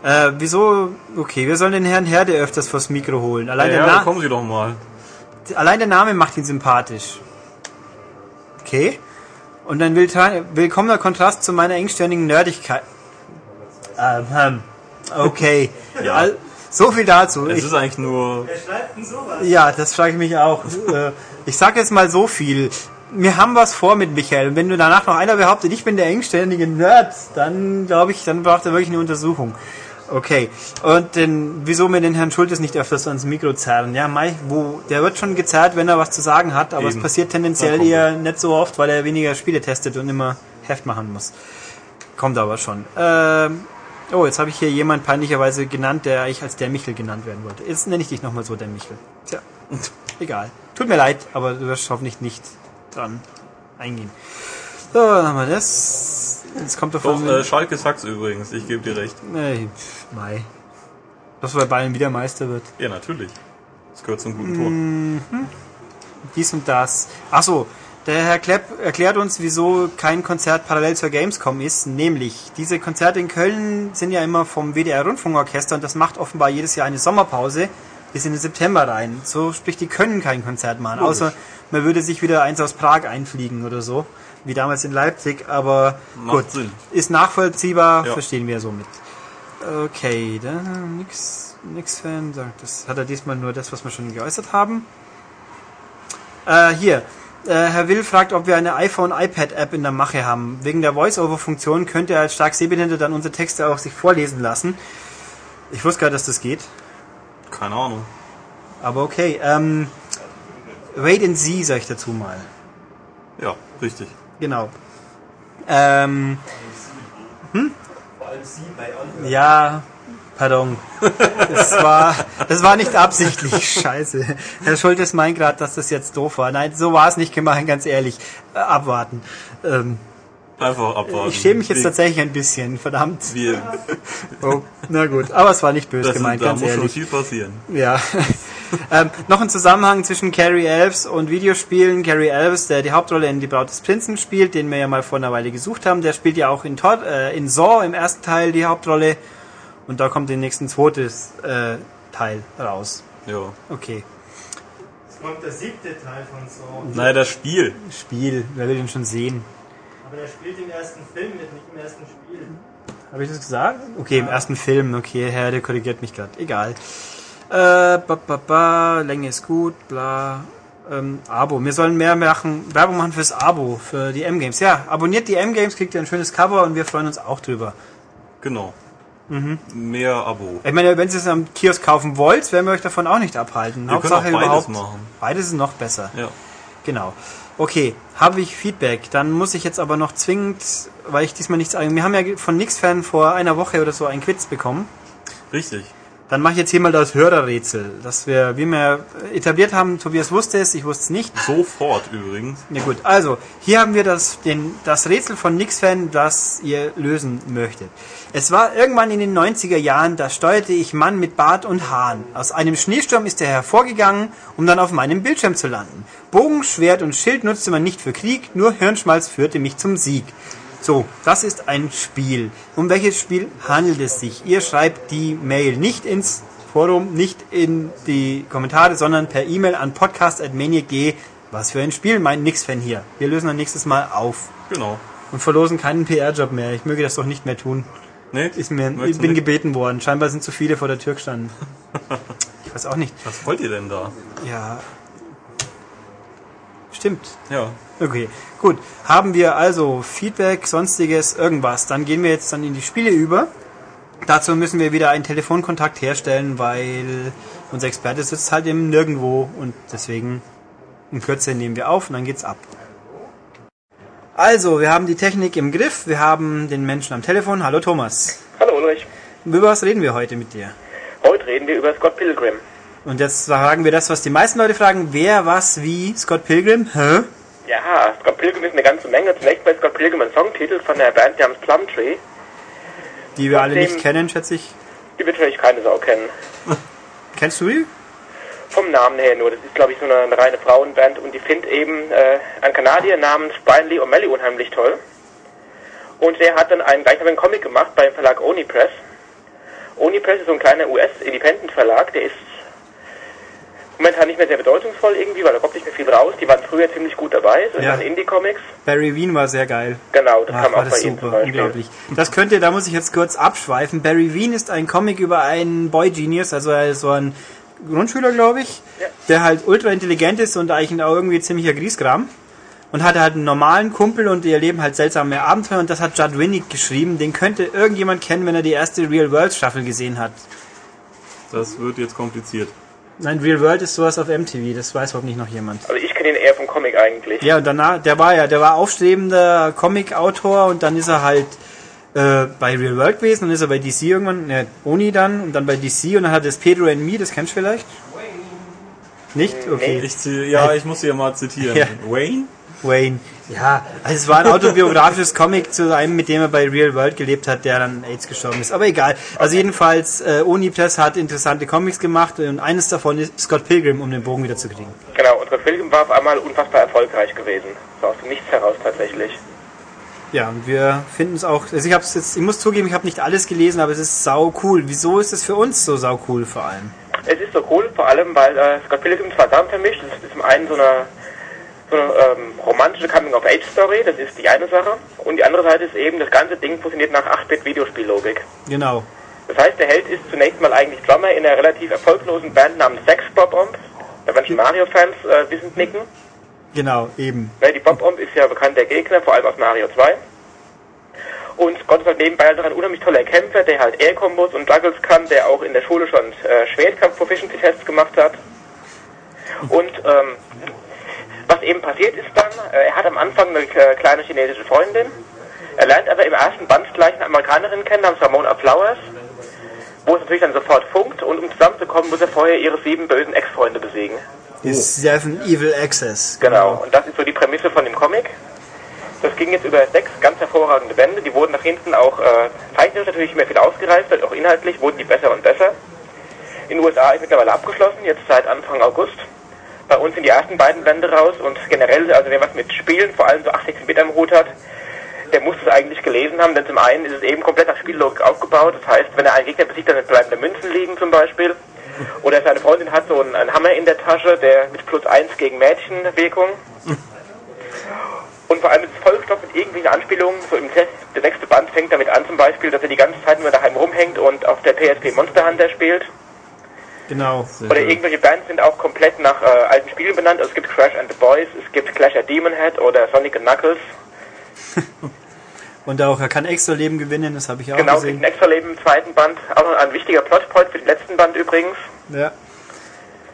Äh, wieso? Okay, wir sollen den Herrn Herde öfters vors Mikro holen. Allein, Ja, der, ja, kommen Sie doch mal. allein der Name macht ihn sympathisch. Okay. Und ein willkommener Kontrast zu meiner engstirnigen Nerdigkeit. Ähm, hm. okay. <laughs> Ja. Al- So viel dazu. Es Ich, ist eigentlich nur. Wer schreibt denn sowas? ja, das frage ich mich auch. Äh, ich sage jetzt mal so viel. Wir haben was vor mit Michael. Und wenn du danach noch einer behauptet, ich bin der engständige Nerd, dann glaube ich, dann braucht er wirklich eine Untersuchung. Okay. Und den, wieso wir den Herrn Schultes nicht öfters ans Mikro zerren? Ja, Mai, wo, der wird schon gezerrt, wenn er was zu sagen hat, aber Eben. es passiert tendenziell eher nicht so oft, weil er weniger Spiele testet und immer Heft machen muss. Kommt aber schon. Ähm, oh, jetzt habe ich hier jemand peinlicherweise genannt, der eigentlich als der Michel genannt werden wollte. Jetzt nenne ich dich nochmal so, der Michel. Tja, <laughs> egal. Tut mir leid, aber du wirst hoffentlich nicht dran eingehen. So, dann haben wir das. Jetzt kommt doch Doch, äh, Schalke sagt's übrigens, ich gebe dir recht. Nee, Mai. Dass bei Bayern wieder Meister wird. Ja, natürlich. Das gehört zum guten Dies und das. Achso, der Herr Klepp erklärt uns, wieso kein Konzert parallel zur Gamescom ist. Nämlich, diese Konzerte in Köln sind ja immer vom WDR Rundfunkorchester und das macht offenbar jedes Jahr eine Sommerpause bis in den September rein. So sprich, die können kein Konzert machen. Logisch. Außer man würde sich wieder eins aus Prag einfliegen oder so. Wie damals in Leipzig, aber Macht gut. Sinn. Ist nachvollziehbar, Ja. verstehen wir somit. Okay, dann nix, nix Fan sagt, das hat er diesmal nur das, was wir schon geäußert haben. Äh, hier, äh, Herr Will fragt, ob wir eine iPhone-iPad-App in der Mache haben. Wegen der Voice-Over-Funktion könnte er als stark Sehbehinderte dann unsere Texte auch sich vorlesen lassen. Ich wusste gar nicht, dass das geht. Keine Ahnung. aber okay. Ähm, wait and see, sag ich dazu mal. Ja, richtig. Genau. Ähm, anderen. Ja, pardon. <laughs> Das war, das war nicht absichtlich. <laughs> Scheiße. Herr Schultes meint gerade, dass das jetzt doof war. Nein, so war es nicht gemeint, ganz ehrlich. Äh, abwarten. Ähm, Einfach abwarten. ich schäme mich jetzt tatsächlich ein bisschen, verdammt. Wir, Oh, na gut, aber es war nicht böse das gemeint, da ganz muss schon ehrlich. viel passieren. Ja. Ähm, noch ein Zusammenhang zwischen Carrie Elves und Videospielen. Carrie Elves, der die Hauptrolle in Die Braut des Prinzen spielt, den wir ja mal vor einer Weile gesucht haben, der spielt ja auch in, Tor äh, in Saw im ersten Teil die Hauptrolle. Und da kommt demnächst ein zweites äh, Teil raus. Ja. Okay. Jetzt kommt der siebte Teil von so. Naja, das Spiel. Spiel, wer will den schon sehen? Aber der spielt im ersten Film mit, nicht im ersten Spiel. Habe ich das gesagt? Okay, im ersten Film. Okay, Herr, der korrigiert mich gerade. Egal. Äh, ba, ba, ba, Länge ist gut, bla. Ähm, Abo. Wir sollen mehr machen, Werbung machen fürs Abo, für die M-Games. Ja, abonniert die M-Games, kriegt ihr ein schönes Cover und wir freuen uns auch drüber. Genau. Mhm. Mehr Abo. Ich meine, wenn ihr es am Kiosk kaufen wollt, werden wir euch davon auch nicht abhalten. Wir Hauptsache können auch beides überhaupt. machen. Beides ist noch besser. Ja. Genau. Okay, habe ich Feedback. Dann muss ich jetzt aber noch zwingend, weil ich diesmal nichts. Wir haben ja von Nix-Fan vor einer Woche oder so einen Quiz bekommen. Richtig. Dann mache ich jetzt hier mal das Hörerrätsel, das wir, wie wir etabliert haben. Tobias wusste es, ich wusste es nicht. Sofort übrigens. Ja gut, also hier haben wir das, den, das Rätsel von Nix-Fan, das ihr lösen möchtet. Es war irgendwann in den 90er Jahren, da steuerte ich Mann mit Bart und Haaren. Aus einem Schneesturm ist er hervorgegangen, um dann auf meinem Bildschirm zu landen. Bogen, Schwert und Schild nutzte man nicht für Krieg, nur Hirnschmalz führte mich zum Sieg. So, das ist ein Spiel. Um welches Spiel handelt es sich? Ihr schreibt die Mail nicht ins Forum, nicht in die Kommentare, sondern per E-Mail an podcast.maniac.de. Was für ein Spiel, mein Nix-Fan hier. Wir lösen dann nächstes Mal auf Genau. und verlosen keinen PR-Job mehr. Ich möge das doch nicht mehr tun. Nee? Ist mir, ich bin nicht? gebeten worden. Scheinbar sind zu viele vor der Tür gestanden. <laughs> Ich weiß auch nicht. Was wollt ihr denn da? Ja. Stimmt. Ja. Okay, gut. Haben wir also Feedback, sonstiges, irgendwas. Dann gehen wir jetzt dann in die Spiele über. Dazu müssen wir wieder einen Telefonkontakt herstellen, weil unser Experte sitzt halt im Nirgendwo und deswegen in Kürze nehmen wir auf und dann geht's ab. Also, wir haben die Technik im Griff, wir haben den Menschen am Telefon. Hallo Thomas. Hallo Ulrich. Über was reden wir heute mit dir? Heute reden wir über Scott Pilgrim. Und jetzt fragen wir das, was die meisten Leute fragen. Wer, was, wie? Scott Pilgrim? Hä? Ja, Scott Pilgrim ist eine ganze Menge. Zunächst bei Scott Pilgrim ein Songtitel von der Band namens Plumtree. Die wir alle nicht kennen, schätze ich. Die wird vielleicht keine Sau kennen. <laughs> Kennst du die? Vom Namen her nur. Das ist, glaube ich, so eine, eine reine Frauenband und die findet eben äh, einen Kanadier namens Brian Lee O'Malley unheimlich toll. Und der hat dann einen gleichnamigen Comic gemacht beim Verlag Oni Press. Oni Press ist so ein kleiner US-Independent-Verlag, der ist momentan nicht mehr sehr bedeutungsvoll irgendwie, weil da kommt nicht mehr viel raus. Die waren früher ziemlich gut dabei, so Ja. in Indie-Comics. Barry Wien war sehr geil. Genau, das Ach, kam war auch bei das ihm zum super, Beispiel. unglaublich. Das könnte, da muss ich jetzt kurz abschweifen. Barry Wien ist ein Comic über einen Boy Genius, also so ein Grundschüler, glaube ich, Ja. der halt ultra intelligent ist und eigentlich auch irgendwie ziemlicher Griesgram. und hatte halt einen normalen Kumpel und die erleben halt seltsame Abenteuer und das hat Judd Winnick geschrieben. Den könnte irgendjemand kennen, wenn er die erste Real World Staffel gesehen hat. Das wird jetzt kompliziert. Nein, Real World ist sowas auf MTV, das weiß überhaupt nicht noch jemand. Also ich kenne ihn eher vom Comic eigentlich. Ja, und danach, der war ja, der war aufstrebender Comic-Autor und dann ist er halt äh, bei Real World gewesen, dann ist er bei DC irgendwann, ne, Oni dann und dann bei DC und dann hat es Pedro and Me, das kennst du vielleicht? Nicht? Okay. Ich, zi- ja, ich muss hier mal zitieren. Ja. Wayne? Wayne. Ja, also es war ein autobiografisches Comic zu einem, mit dem er bei Real World gelebt hat, der dann AIDS gestorben ist. Aber egal. Also jedenfalls, äh, Unipress hat interessante Comics gemacht und eines davon ist Scott Pilgrim, um den Bogen wieder zu kriegen. Genau, unsere Film war auf einmal unfassbar erfolgreich gewesen. So aus dem Nichts heraus tatsächlich. Ja, und wir finden es auch, also ich hab's jetzt, ich muss zugeben, ich habe nicht alles gelesen, aber es ist sau cool. Wieso ist es für uns so sau cool vor allem? Es ist so cool, vor allem, weil äh, Scott Pilgrim zwei Sachen vermischt. Es ist zum einen so eine, so eine ähm, romantische Coming-of-Age-Story, das ist die eine Sache. Und die andere Seite ist eben, das ganze Ding funktioniert nach 8-Bit-Videospiellogik. Genau. Das heißt, der Held ist zunächst mal eigentlich Drummer in einer relativ erfolglosen Band namens Sex Bob Omb. Da werden schon Mario-Fans äh, wissend nicken. Genau, eben. Ne, die Bob Omb ist ja bekannt der Gegner, vor allem aus Mario 2. Und Scott ist halt nebenbei halt noch ein unheimlich toller Kämpfer, der halt Air-Kombos und Juggles kann, der auch in der Schule schon äh, Schwertkampf-Proficiency-Tests gemacht hat. Und ähm, was eben passiert ist dann, äh, er hat am Anfang eine äh, kleine chinesische Freundin. Er lernt aber im ersten Band gleich eine Amerikanerin kennen, namens Ramona Flowers, wo es natürlich dann sofort funkt. Und um zusammenzukommen, muss er vorher ihre sieben bösen Ex-Freunde besiegen. Die Seven Evil Access. Genau, und das ist so die Prämisse von dem Comic. Das ging jetzt über sechs ganz hervorragende Bände. Die wurden nach hinten auch äh, zeichnerisch natürlich mehr viel ausgereift, auch inhaltlich wurden die besser und besser. In den USA ist mittlerweile abgeschlossen, jetzt seit Anfang August. Bei uns sind die ersten beiden Bände raus und generell, also wer was mit Spielen, vor allem so 16-Bit am Hut hat, der muss es eigentlich gelesen haben, denn zum einen ist es eben komplett nach Spiellogik aufgebaut. Das heißt, wenn er einen Gegner besiegt, dann bleiben da Münzen liegen zum Beispiel. Oder seine Freundin hat so einen, einen Hammer in der Tasche, der mit plus eins gegen Mädchenwirkung. Und vor allem ist es vollgestopft mit irgendwelchen Anspielungen. So im Test, der nächste Band fängt damit an zum Beispiel, dass er die ganze Zeit nur daheim rumhängt und auf der PSP Monster Hunter spielt. Genau. Oder irgendwelche Bands sind auch komplett nach äh, alten Spielen benannt. Also es gibt Crash and the Boys, es gibt Clash at Demon Head oder Sonic and Knuckles. <laughs> Und auch, er kann extra Leben gewinnen, das habe ich auch Genau, gesehen. ein extra Leben im zweiten Band. Auch noch ein wichtiger Plotpoint für den letzten Band übrigens. Ja.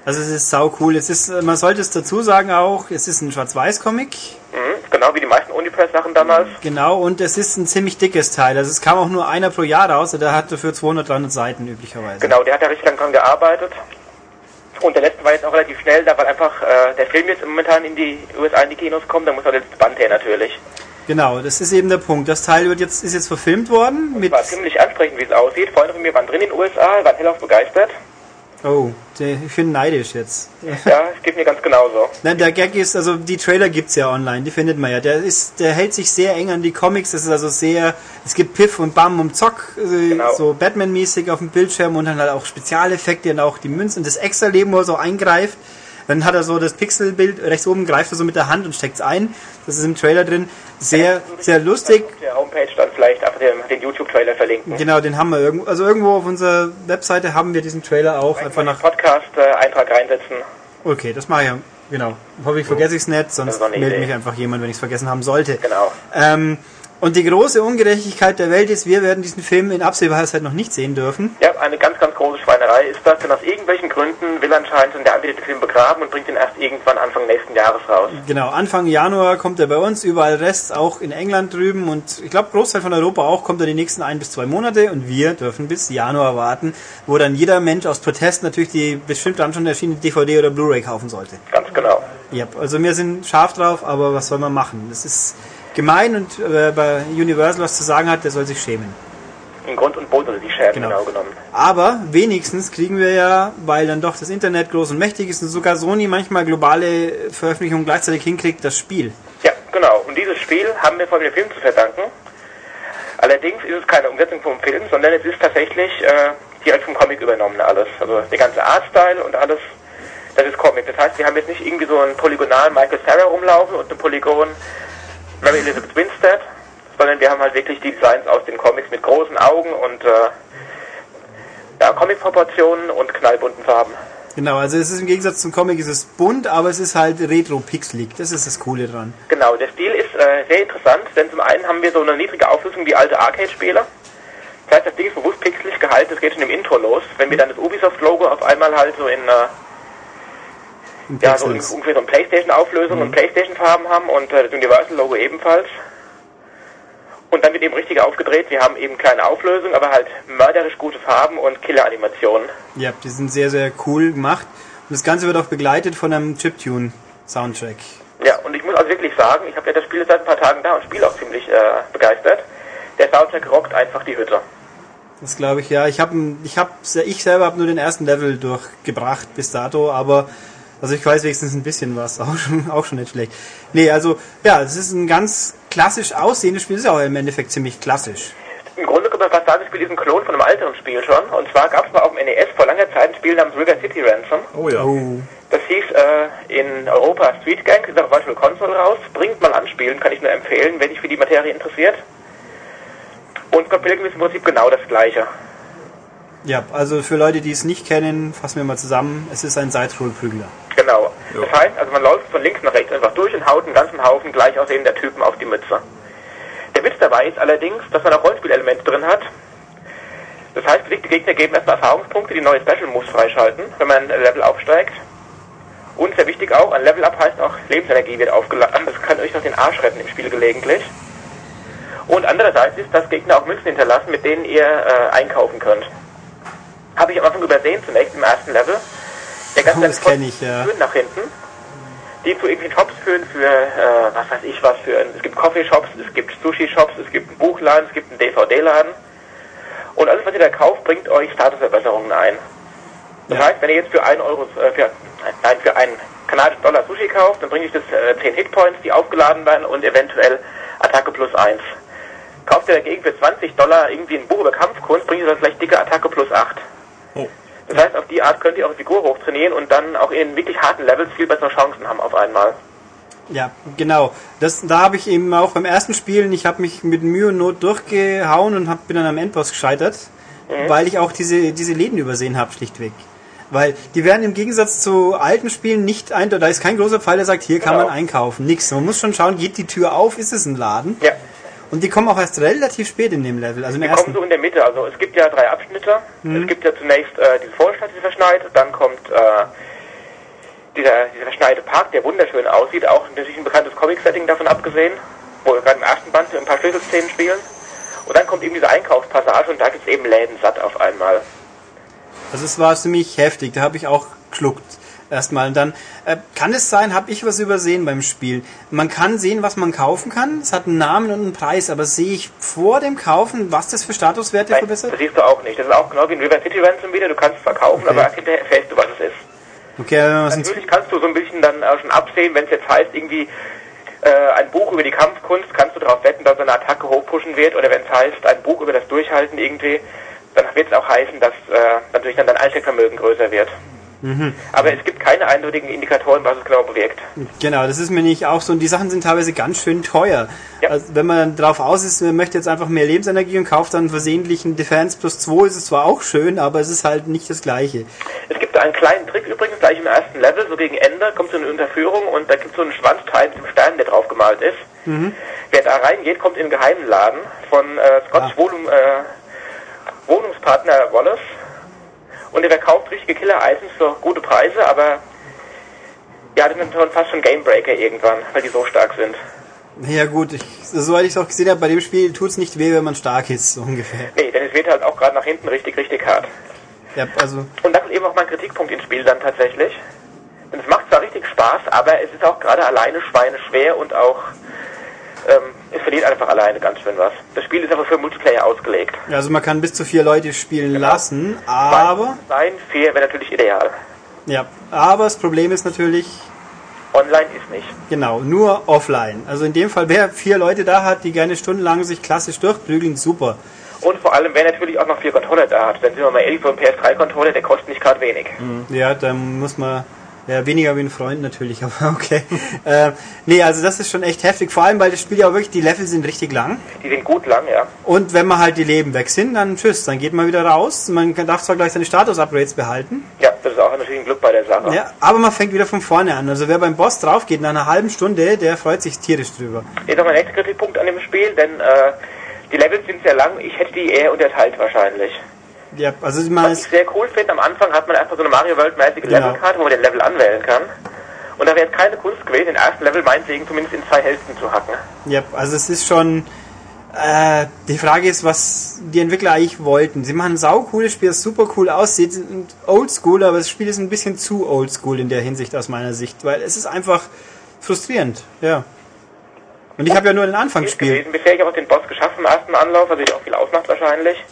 Also es ist sau cool. Es ist, man sollte es dazu sagen auch, es ist ein Schwarz-Weiß-Comic. Mhm, genau wie die meisten Unipress-Sachen damals. Genau, und es ist ein ziemlich dickes Teil. Also es kam auch nur einer pro Jahr raus, der hat dafür 200, 300 Seiten üblicherweise. Genau, der hat da richtig lang dran gearbeitet. Und der letzte war jetzt auch relativ schnell, da weil einfach äh, der Film jetzt momentan in die USA in die Kinos kommt, dann muss auch der letzte Band her natürlich. Genau, das ist eben der Punkt. Das Teil wird jetzt, ist jetzt verfilmt worden mit, War ziemlich ansprechend, wie es aussieht. Freunde von mir waren drin in den USA, waren hellauf begeistert. Oh, der, ich bin neidisch jetzt. Ja, es geht mir ganz genauso. Nein, der Gag ist, also die Trailer gibt's ja online, die findet man ja. Der ist, der hält sich sehr eng an die Comics, das ist also sehr, es gibt Piff und Bam und Zock, äh, Genau. so Batman-mäßig auf dem Bildschirm und dann halt auch Spezialeffekte und auch die Münzen und das extra Leben, wo er so eingreift. Dann hat er so das Pixelbild rechts oben, greift er so mit der Hand und steckt's ein. Das ist im Trailer drin. Sehr, sehr lustig. Auf der Homepage dann vielleicht einfach den, den YouTube-Trailer verlinken. Genau, den haben wir irgendwo, also irgendwo auf unserer Webseite haben wir diesen Trailer auch einfach nach, Podcast-Eintrag reinsetzen. okay, das mache ich ja, genau. Hoffentlich vergesse ich's nicht, sonst meldet mich einfach jemand, wenn ich's vergessen haben sollte. Genau. Ähm, und die große Ungerechtigkeit der Welt ist, wir werden diesen Film in absehbarer Zeit noch nicht sehen dürfen. Ja, eine ganz, ganz große Schweinerei ist das, denn aus irgendwelchen Gründen will anscheinend der Anbieter den Film begraben und bringt ihn erst irgendwann Anfang nächsten Jahres raus. Genau, Anfang Januar kommt er bei uns, überall Rest, auch in England drüben und ich glaube Großteil von Europa auch, kommt er die nächsten ein bis zwei Monate und wir dürfen bis Januar warten, wo dann jeder Mensch aus Protest natürlich die bestimmt dann schon erschienene DVD oder Blu-ray kaufen sollte. Ganz genau. Ja, also wir sind scharf drauf, aber was soll man machen? Das ist gemein und äh, bei Universal was zu sagen hat, der soll sich schämen. In Grund und Boden sind die Scherben Genau. genau, genommen. Aber wenigstens kriegen wir ja, weil dann doch das Internet groß und mächtig ist und sogar Sony manchmal globale Veröffentlichungen gleichzeitig hinkriegt, das Spiel. Ja, genau. Und dieses Spiel haben wir vor dem Film zu verdanken. Allerdings ist es keine Umsetzung vom Film, sondern es ist tatsächlich äh, direkt vom Comic übernommen alles. Also der ganze Artstyle und alles, das ist Comic. Das heißt, wir haben jetzt nicht irgendwie so einen polygonal Michael Sarah rumlaufen und einen Polygon Mary Elizabeth Winstead, sondern wir haben halt wirklich die Designs aus den Comics mit großen Augen und äh, ja, Comic-Proportionen und knallbunten Farben. Genau, also es ist im Gegensatz zum Comic ist es bunt, aber es ist halt retro-pixelig. Das ist das Coole dran. Genau, der Stil ist äh, sehr interessant, denn zum einen haben wir so eine niedrige Auflösung wie alte Arcade-Spiele. Das heißt, das Ding ist bewusst pixelig gehalten, das geht schon im Intro los. Wenn wir dann das Ubisoft-Logo auf einmal halt so in, äh, In ja, so ungefähr so eine Playstation-Auflösung und Playstation-Farben haben und äh, das Universal-Logo ebenfalls. Und dann wird eben richtig aufgedreht. Wir haben eben kleine Auflösung, aber halt mörderisch gute Farben und Killer-Animationen. Ja, die sind sehr, sehr cool gemacht. Und das Ganze wird auch begleitet von einem Chiptune-Soundtrack. Ja, und ich muss also wirklich sagen, ich habe ja das Spiel seit ein paar Tagen da und spiele auch ziemlich äh, begeistert. Der Soundtrack rockt einfach die Hütte. Das glaube ich, ja. Ich habe ich hab, ich selber habe nur den ersten Level durchgebracht bis dato, aber also ich weiß wenigstens ein bisschen was, <laughs> auch schon, auch schon nicht schlecht. Nee, also ja, es ist ein ganz klassisch aussehendes Spiel, ist ja auch im Endeffekt ziemlich klassisch. Im Grunde kann man fast sagen, das Spiel ist ein Klon von einem älteren Spiel schon. Und zwar gab es mal auf dem NES vor langer Zeit ein Spiel namens River City Ransom. Oh ja. Oh, Das hieß äh, in Europa Street Gang, ist auf Virtual Console raus. Bringt mal anspielen, kann ich nur empfehlen, wenn dich für die Materie interessiert. Und Scott Pilgrim ist im Prinzip genau das gleiche. Ja, also für Leute, die es nicht kennen, fassen wir mal zusammen. Es ist ein Side-Scroll-Prügler. Genau. Ja. Das heißt, also man läuft von links nach rechts einfach durch und haut einen ganzen Haufen gleich aussehender Typen auf die Mütze. Der Witz dabei ist allerdings, dass man auch Rollenspielelemente drin hat. Das heißt, besiegte Gegner geben erstmal Erfahrungspunkte, die neue Special Moves freischalten, wenn man ein Level aufsteigt. Und sehr wichtig auch, ein Level Up heißt auch, Lebensenergie wird aufgeladen. Das kann euch noch den Arsch retten im Spiel gelegentlich. Und andererseits ist, dass Gegner auch Münzen hinterlassen, mit denen ihr äh, einkaufen könnt. Habe ich am Anfang übersehen zunächst im ersten Level. Der ganze Oh, das kenn ich, ja. Nach hinten, die zu irgendwelchen Shops führen für, äh, was weiß ich was für, es gibt Coffeeshops, es gibt Sushi-Shops, es gibt einen Buchladen, es gibt einen DVD-Laden. Und alles, was ihr da kauft, bringt euch Statusverbesserungen ein. Das heißt, wenn ihr jetzt für einen Euro, äh, für, nein, für einen kanadischen Dollar Sushi kauft, dann bringt euch das äh, 10 Hitpoints, die aufgeladen werden und eventuell Attacke plus 1. Kauft ihr dagegen für 20 Dollar irgendwie ein Buch über Kampfkunst, bringt ihr dann vielleicht dicke Attacke plus 8. Oh. Das heißt, auf die Art könnt ihr eure Figur hochtrainieren und dann auch in wirklich harten Levels viel bessere Chancen haben auf einmal. Ja, genau. Das, da habe ich eben auch beim ersten Spielen, ich habe mich mit Mühe und Not durchgehauen und hab, bin dann am Endboss gescheitert, weil ich auch diese, diese Läden übersehen habe, schlichtweg. Weil die werden im Gegensatz zu alten Spielen nicht eindeutig, da ist kein großer Pfeil, der sagt, hier kann Genau. man einkaufen. Nix. Man muss schon schauen, geht die Tür auf, ist es ein Laden? Ja. Und die kommen auch erst relativ spät in dem Level, also Wir kommen so in der Mitte. Also es gibt ja drei Abschnitte. Es gibt ja zunächst äh, diese Vorstadt, die verschneit. Dann kommt äh, dieser, dieser verschneite Park, der wunderschön aussieht. Auch natürlich ein bekanntes Comic-Setting davon abgesehen, wo wir gerade im ersten Band ein paar Schlüsselszenen spielen. Und dann kommt eben diese Einkaufspassage und da gibt es eben Läden satt auf einmal. Also es war ziemlich heftig, da habe ich auch geschluckt. Erstmal und dann äh, kann es sein, habe ich was übersehen beim Spiel. Man kann sehen, was man kaufen kann. Es hat einen Namen und einen Preis, aber sehe ich vor dem Kaufen, was das für Statuswerte Nein, verbessert? das siehst du auch nicht. Das ist auch genau wie in River City Ransom wieder. Du kannst es verkaufen, Okay. aber hinterher erfährst du, was es ist. Okay, sonst, Natürlich kannst du so ein bisschen dann auch schon absehen, wenn es jetzt heißt, irgendwie äh, ein Buch über die Kampfkunst, kannst du darauf wetten, dass so eine Attacke hochpushen wird, oder wenn es heißt, ein Buch über das Durchhalten irgendwie, dann wird es auch heißen, dass äh, natürlich dann dein Einsteckvermögen größer wird. Mhm. Aber es gibt keine eindeutigen Indikatoren, was es genau bewirkt. genau, das ist mir nicht auch so. Und die Sachen sind teilweise ganz schön teuer. Ja. Also wenn man dann drauf aus ist, man möchte jetzt einfach mehr Lebensenergie und kauft dann versehentlich einen Defense plus 2, ist es zwar auch schön, aber es ist halt nicht das Gleiche. Es gibt einen kleinen Trick übrigens, gleich im ersten Level, so gegen Ende, kommt so eine Unterführung und da gibt es so einen Schwanzteil mit dem Stern, der drauf gemalt ist. Wer da reingeht, kommt in einen geheimen Laden von äh, Scotts Ah. Wohnung, äh, Wohnungspartner Wallace. Und der verkauft richtige Killer-Items für gute Preise, aber ja, das sind schon fast schon Gamebreaker irgendwann, weil die so stark sind. Ja gut, ich, soweit ich es auch gesehen habe, bei dem Spiel tut es nicht weh, wenn man stark ist, so ungefähr. Nee, denn es wird halt auch gerade nach hinten richtig, richtig hart. Ja, also Und das ist eben auch mein Kritikpunkt ins Spiel dann tatsächlich. Denn es macht zwar richtig Spaß, aber es ist auch gerade alleine schweineschwer und auch ähm, verliert einfach alleine ganz schön was. Das Spiel ist einfach für Multiplayer ausgelegt. Also man kann bis zu vier Leute spielen Genau. lassen, aber Nein, vier wäre natürlich ideal. ja, aber das Problem ist natürlich Online ist nicht. genau nur offline. Also in dem Fall, wer vier Leute da hat, die gerne stundenlang sich klassisch durchprügeln, super. Und vor allem, wer natürlich auch noch vier Controller da hat. Denn sind wir mal ehrlich, so ein PS3-Controller, der kostet nicht gerade wenig. Ja, da muss man Ja, weniger wie ein Freund natürlich, <laughs> aber okay. äh, nee, also das ist schon echt heftig. Vor allem, weil das Spiel ja auch wirklich, die Level sind richtig lang. Die sind gut lang, ja. Und wenn man halt die Leben weg sind, dann tschüss, dann geht man wieder raus. Man darf zwar gleich seine Status-Upgrades behalten, Ja, das ist auch natürlich ein Glück bei der Sache. ja, aber man fängt wieder von vorne an. Also wer beim Boss drauf geht nach einer halben Stunde, der freut sich tierisch drüber. Jetzt noch mein nächster Kritikpunkt an dem Spiel, denn äh, die Levels sind sehr lang. Ich hätte die eher unterteilt wahrscheinlich. Ja, also man Was ich sehr cool finde, am Anfang hat man einfach so eine Mario World-mäßige Genau. Levelkarte, wo man den Level anwählen kann. Und da wäre jetzt keine Kunst gewesen, den ersten Level meinetwegen zumindest in zwei Hälften zu hacken. ja, also es ist schon, äh, die Frage ist, was die Entwickler eigentlich wollten. Sie machen ein saucooles Spiel, das super cool aussieht, und oldschool, aber das Spiel ist ein bisschen zu oldschool in der Hinsicht aus meiner Sicht, weil es ist einfach frustrierend, ja. Und ich habe ja nur den Anfang gespielt. gewesen. Bisher ich habe auch den Boss geschafft im ersten Anlauf, was sich auch viel ausmacht wahrscheinlich.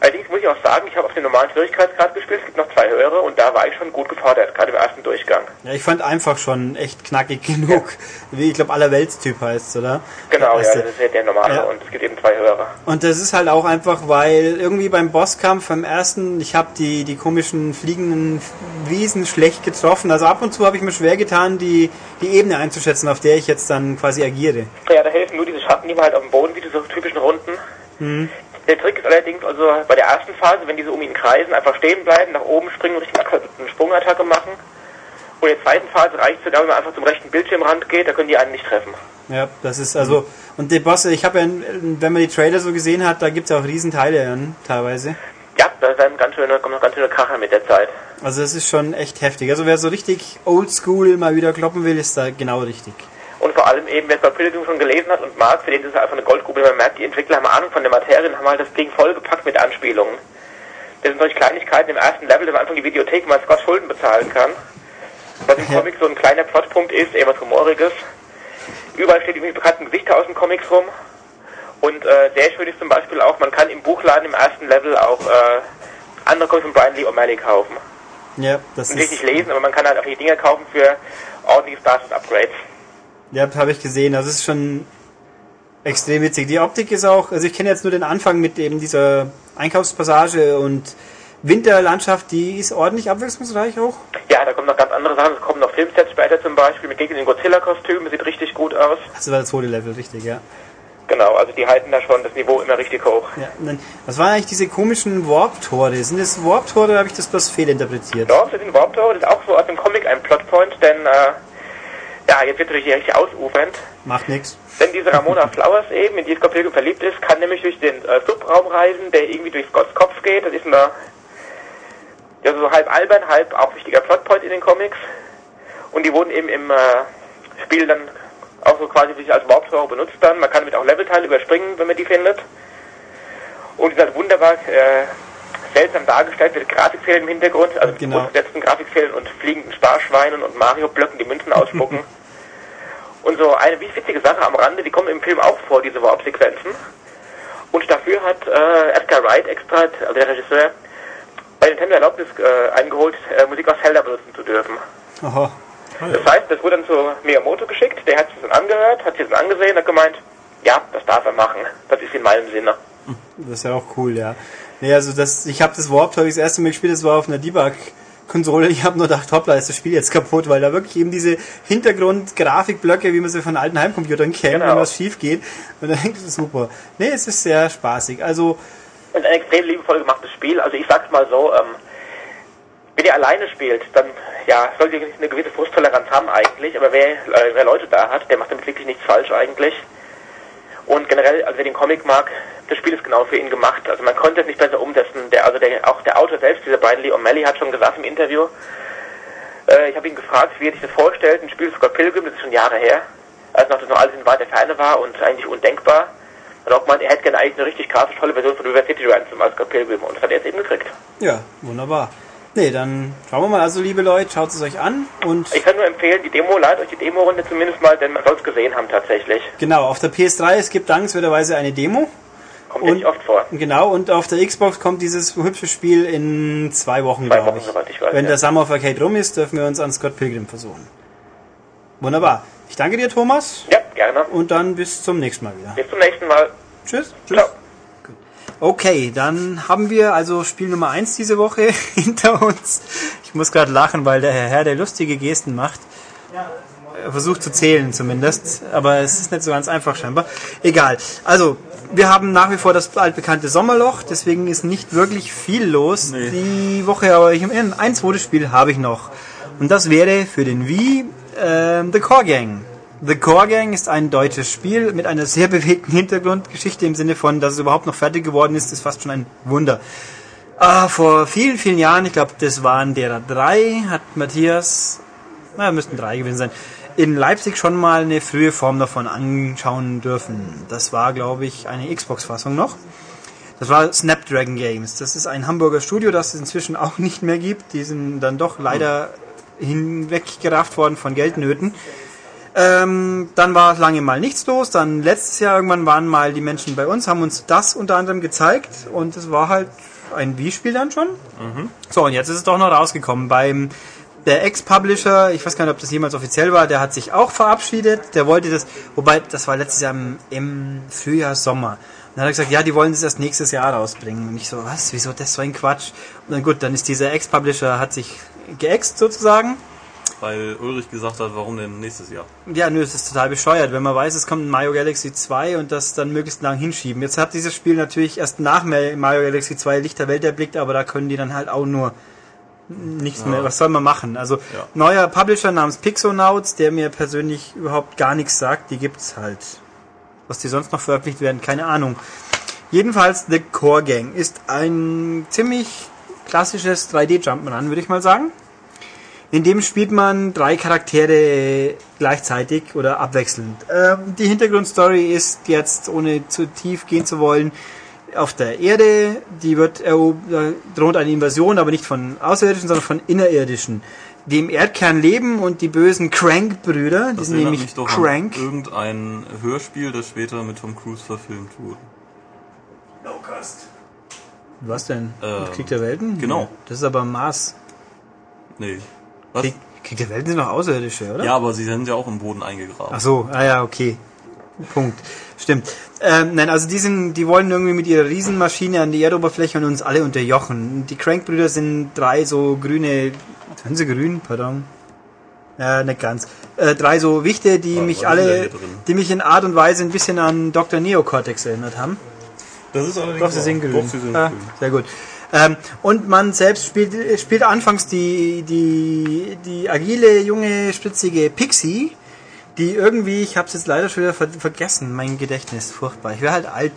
Allerdings muss ich auch sagen, ich habe auf den normalen Schwierigkeitsgrad gespielt, es gibt noch zwei höhere und da war ich schon gut gefordert, gerade im ersten Durchgang. Ja, ich fand einfach schon echt knackig genug. Wie, ich glaube, Allerweltstyp heißt oder? Genau, Der ja, das ist ja der normale Ja. und es gibt eben zwei höhere. Und das ist halt auch einfach, weil irgendwie beim Bosskampf beim ersten, ich habe die, die komischen fliegenden Wiesen schlecht getroffen. Also ab und zu habe ich mir schwer getan, die, die Ebene einzuschätzen, auf der ich jetzt dann quasi agiere. Ja, da helfen nur diese Schatten, die man halt auf dem Boden sieht, diese typischen Runden. Mhm. Der Trick ist allerdings also bei der ersten Phase, wenn diese um ihn kreisen, einfach stehen bleiben, nach oben springen und richtig eine Sprungattacke machen. Und in der zweiten Phase reicht es sogar, wenn man einfach zum rechten Bildschirmrand geht, da können die einen nicht treffen. Ja, das ist also, und die Bosse, ich habe ja, wenn man die Trailer so gesehen hat, da gibt es auch Riesenteile dann teilweise. Ja, da werden ganz schöne, kommen noch ganz schöne Kracher mit der Zeit. Also das ist schon echt heftig. Also wer so richtig oldschool mal wieder kloppen will, ist da genau richtig. Und vor allem eben, wer es bei Pilgrim schon gelesen hat und mag, für den ist es einfach eine Goldgrube. Man merkt, die Entwickler haben Ahnung von der Materie und haben halt das Ding vollgepackt mit Anspielungen. Das sind solche Kleinigkeiten im ersten Level, dass man einfach die Videothek mal Scott Schulden bezahlen kann. Was im. Comic so ein kleiner Plotpunkt ist, eher was Humoriges. Überall steht irgendwie bekannten Gesichter aus den Comics rum. Und äh, sehr schön ist zum Beispiel auch, man kann im Buchladen im ersten Level auch äh, andere Comics von Brian Lee O'Malley kaufen. Ja, das Nicht ist, nicht lesen, aber man kann halt auch die Dinger kaufen für ordentliche Status-Upgrades. Ja, habe ich gesehen. Das ist schon extrem witzig. Die Optik ist auch, also ich kenne jetzt nur den Anfang mit eben dieser Einkaufspassage und Winterlandschaft, die ist ordentlich abwechslungsreich auch. Ja, da kommen noch ganz andere Sachen. Es kommen noch Filmsets später zum Beispiel mit Gegner in Godzilla-Kostümen. Sieht richtig gut aus. Das war das zweite Level, richtig, ja. Genau, also die halten da schon das Niveau immer richtig hoch. ja dann, was waren eigentlich diese komischen Warp-Tore? Sind das Warp-Tore oder habe ich das bloß fehlinterpretiert? Doch, das sind Warp Tower. Das ist auch so aus dem Comic ein Plotpoint, denn, äh, ja, jetzt wird natürlich hier richtig ausufernd. Macht nix. Denn diese Ramona <laughs> Flowers eben, in die Scott Pilgrim verliebt ist, kann nämlich durch den äh, Subraum reisen, der irgendwie durch Scotts Kopf geht. Das ist eine, ja, so halb albern, halb auch wichtiger Plotpoint in den Comics. Und die wurden eben im äh, Spiel dann auch so quasi sich als Warp-Tore benutzt dann. Man kann damit auch Levelteile überspringen, wenn man die findet. Und die sind halt wunderbar äh, seltsam dargestellt mit Grafikfehlern im Hintergrund, also mit Genau. grundgesetzten Grafikfehlern und fliegenden Sparschweinen und Mario-Blöcken, die Münzen <laughs> ausspucken. Und so eine witzige Sache am Rande, die kommen im Film auch vor, diese Warp-Sequenzen. Und dafür hat äh, Edgar Wright extra, also der Regisseur, bei Nintendo Erlaubnis äh, eingeholt, äh, Musik aus Zelda benutzen zu dürfen. Aha. Das heißt, das wurde dann zu Miyamoto geschickt, der hat sich das angehört, hat sich das angesehen und hat gemeint, ja, das darf er machen, das ist in meinem Sinne. Das ist ja auch cool, ja. Nee, also das, ich habe das Warp Toy das erste Mal gespielt, das war auf einer Debug-Konsole. Ich habe nur gedacht, hoppla, ist das Spiel jetzt kaputt, weil da wirklich eben diese Hintergrund-Grafikblöcke, wie man sie von alten Heimcomputern kennt, Genau. wenn was schief geht. Und dann denkt super. Nee, es ist sehr spaßig. Also, Und ein extrem liebevoll gemachtes Spiel, also ich sag's mal so, ähm, wenn ihr alleine spielt, dann, ja, sollt ihr eine gewisse Frusttoleranz haben eigentlich, aber wer, äh, wer Leute da hat, der macht damit wirklich nichts falsch eigentlich. Und generell, also wer den Comic mag, das Spiel ist genau für ihn gemacht. Also man konnte es nicht besser umsetzen. Der, also der, auch der Autor selbst, dieser Brian Lee O'Malley, hat schon gesagt im Interview, äh, ich habe ihn gefragt, wie er sich das vorstellt, ein Spiel sogar Pilgrim, das ist schon Jahre her, als noch das noch alles in weiter Ferne war und eigentlich undenkbar. Und auch meint, er hätte gerne eigentlich eine richtig grafisch tolle Version von River City Ransom als Scott Pilgrim und das hat er jetzt eben gekriegt. ja, wunderbar. Nee, dann schauen wir mal. Also, liebe Leute, schaut es euch an. Und Ich kann nur empfehlen, die Demo, ladet euch die Demo-Runde zumindest mal, denn man soll es gesehen haben tatsächlich. genau, auf der PS3, es gibt dankenswerterweise eine Demo. Kommt ja Und- nicht oft vor. Genau, und auf der Xbox kommt dieses hübsche Spiel in zwei Wochen, Zwei glaube Wochen, ich. ich weiß, Wenn ja. der Summer of Arcade rum ist, dürfen wir uns an Scott Pilgrim versuchen. Wunderbar. Ich danke dir, Thomas, Ja, gerne. und dann bis zum nächsten Mal wieder. Bis zum nächsten Mal. Tschüss. Ciao. Okay, dann haben wir also Spiel Nummer 1 diese Woche <laughs> hinter uns. Ich muss gerade lachen, weil der Herr, der lustige Gesten macht. Er versucht zu zählen zumindest, aber es ist nicht so ganz einfach scheinbar. Egal. Also, wir haben nach wie vor das altbekannte Sommerloch, deswegen ist nicht wirklich viel los Nee. die Woche, aber ich, ein zweites Spiel habe ich noch. Und das wäre für den Wii ähm, The Core Gang. The Core Gang ist ein deutsches Spiel mit einer sehr bewegten Hintergrundgeschichte im Sinne von, dass es überhaupt noch fertig geworden ist, ist fast schon ein Wunder. Ah, vor vielen, vielen Jahren, ich glaube, das waren derer drei, hat Matthias, na, müssten drei gewesen sein, in Leipzig schon mal eine frühe Form davon anschauen dürfen. Das war, glaube ich, eine Xbox-Fassung noch. Das war Snapdragon Games. Das ist ein Hamburger Studio, das es inzwischen auch <laughs> nicht mehr gibt. Die sind dann doch leider hinweggerafft worden von Geldnöten. Ähm, dann war lange mal nichts los. Dann letztes Jahr irgendwann waren mal die Menschen bei uns, haben uns das unter anderem gezeigt und es war halt ein Wii-Spiel dann schon. So, und jetzt ist es doch noch rausgekommen. Beim der Ex-Publisher, ich weiß gar nicht, ob das jemals offiziell war, der hat sich auch verabschiedet. Der wollte das, wobei das war letztes Jahr im, im Frühjahr, Sommer. Und dann hat er gesagt, ja, die wollen es erst nächstes Jahr rausbringen. Und ich so, was? Wieso das so ein Quatsch? Und dann gut, dann ist dieser Ex-Publisher, hat sich geäxt sozusagen. Weil Ulrich gesagt hat, warum denn nächstes Jahr? Ja, nö, es ist total bescheuert, wenn man weiß, es kommt ein Mario Galaxy 2 und das dann möglichst lang hinschieben. Jetzt hat dieses Spiel natürlich erst nach Mario Galaxy 2 Licht der Welt erblickt, aber da können die dann halt auch nur nichts mehr. Was soll man machen? Also Ja. neuer Publisher namens Pixonauts, der mir persönlich überhaupt gar nichts sagt, die gibt's halt. Was die sonst noch veröffentlicht werden, keine Ahnung. Jedenfalls The Core Gang ist ein ziemlich klassisches 3D Jump'n'Run, würde ich mal sagen. In dem spielt man drei Charaktere gleichzeitig oder abwechselnd. Ähm, die Hintergrundstory ist jetzt, ohne zu tief gehen zu wollen, auf der Erde. Die wird erob- da droht eine Invasion, aber nicht von Außerirdischen, sondern von Innerirdischen, die im Erdkern leben und die bösen Crank-Brüder, die Das sind nämlich mich doch Crank. an irgendein Hörspiel, das später mit Tom Cruise verfilmt wurde. Was denn? Ähm, Krieg der Welten? genau. Das ist aber Mars. Nee. Was? Krieg, Krieg der Welten sind noch Außerirdische, oder? Ja, aber sie sind ja auch im Boden eingegraben. Ach so, ah ja, okay. Punkt. Stimmt. Ähm, nein, also die sind, die wollen irgendwie mit ihrer Riesenmaschine an die Erdoberfläche und uns alle unterjochen. Die Crank-Brüder sind drei so grüne, sind sie grün? Pardon. Ja, nicht ganz. Äh, drei so Wichte, die Was- mich denn alle, die mich in Art und Weise ein bisschen an Dr. Neocortex erinnert haben. Das ist allerdings Doch, sie sind grün. Doch, sie sind ah, grün. Sehr gut. Ähm, und man selbst spielt, spielt anfangs die, die, die agile, junge, spritzige Pixie, die irgendwie, ich habe es jetzt leider schon wieder ver vergessen, mein Gedächtnis, furchtbar. Ich wäre halt alt.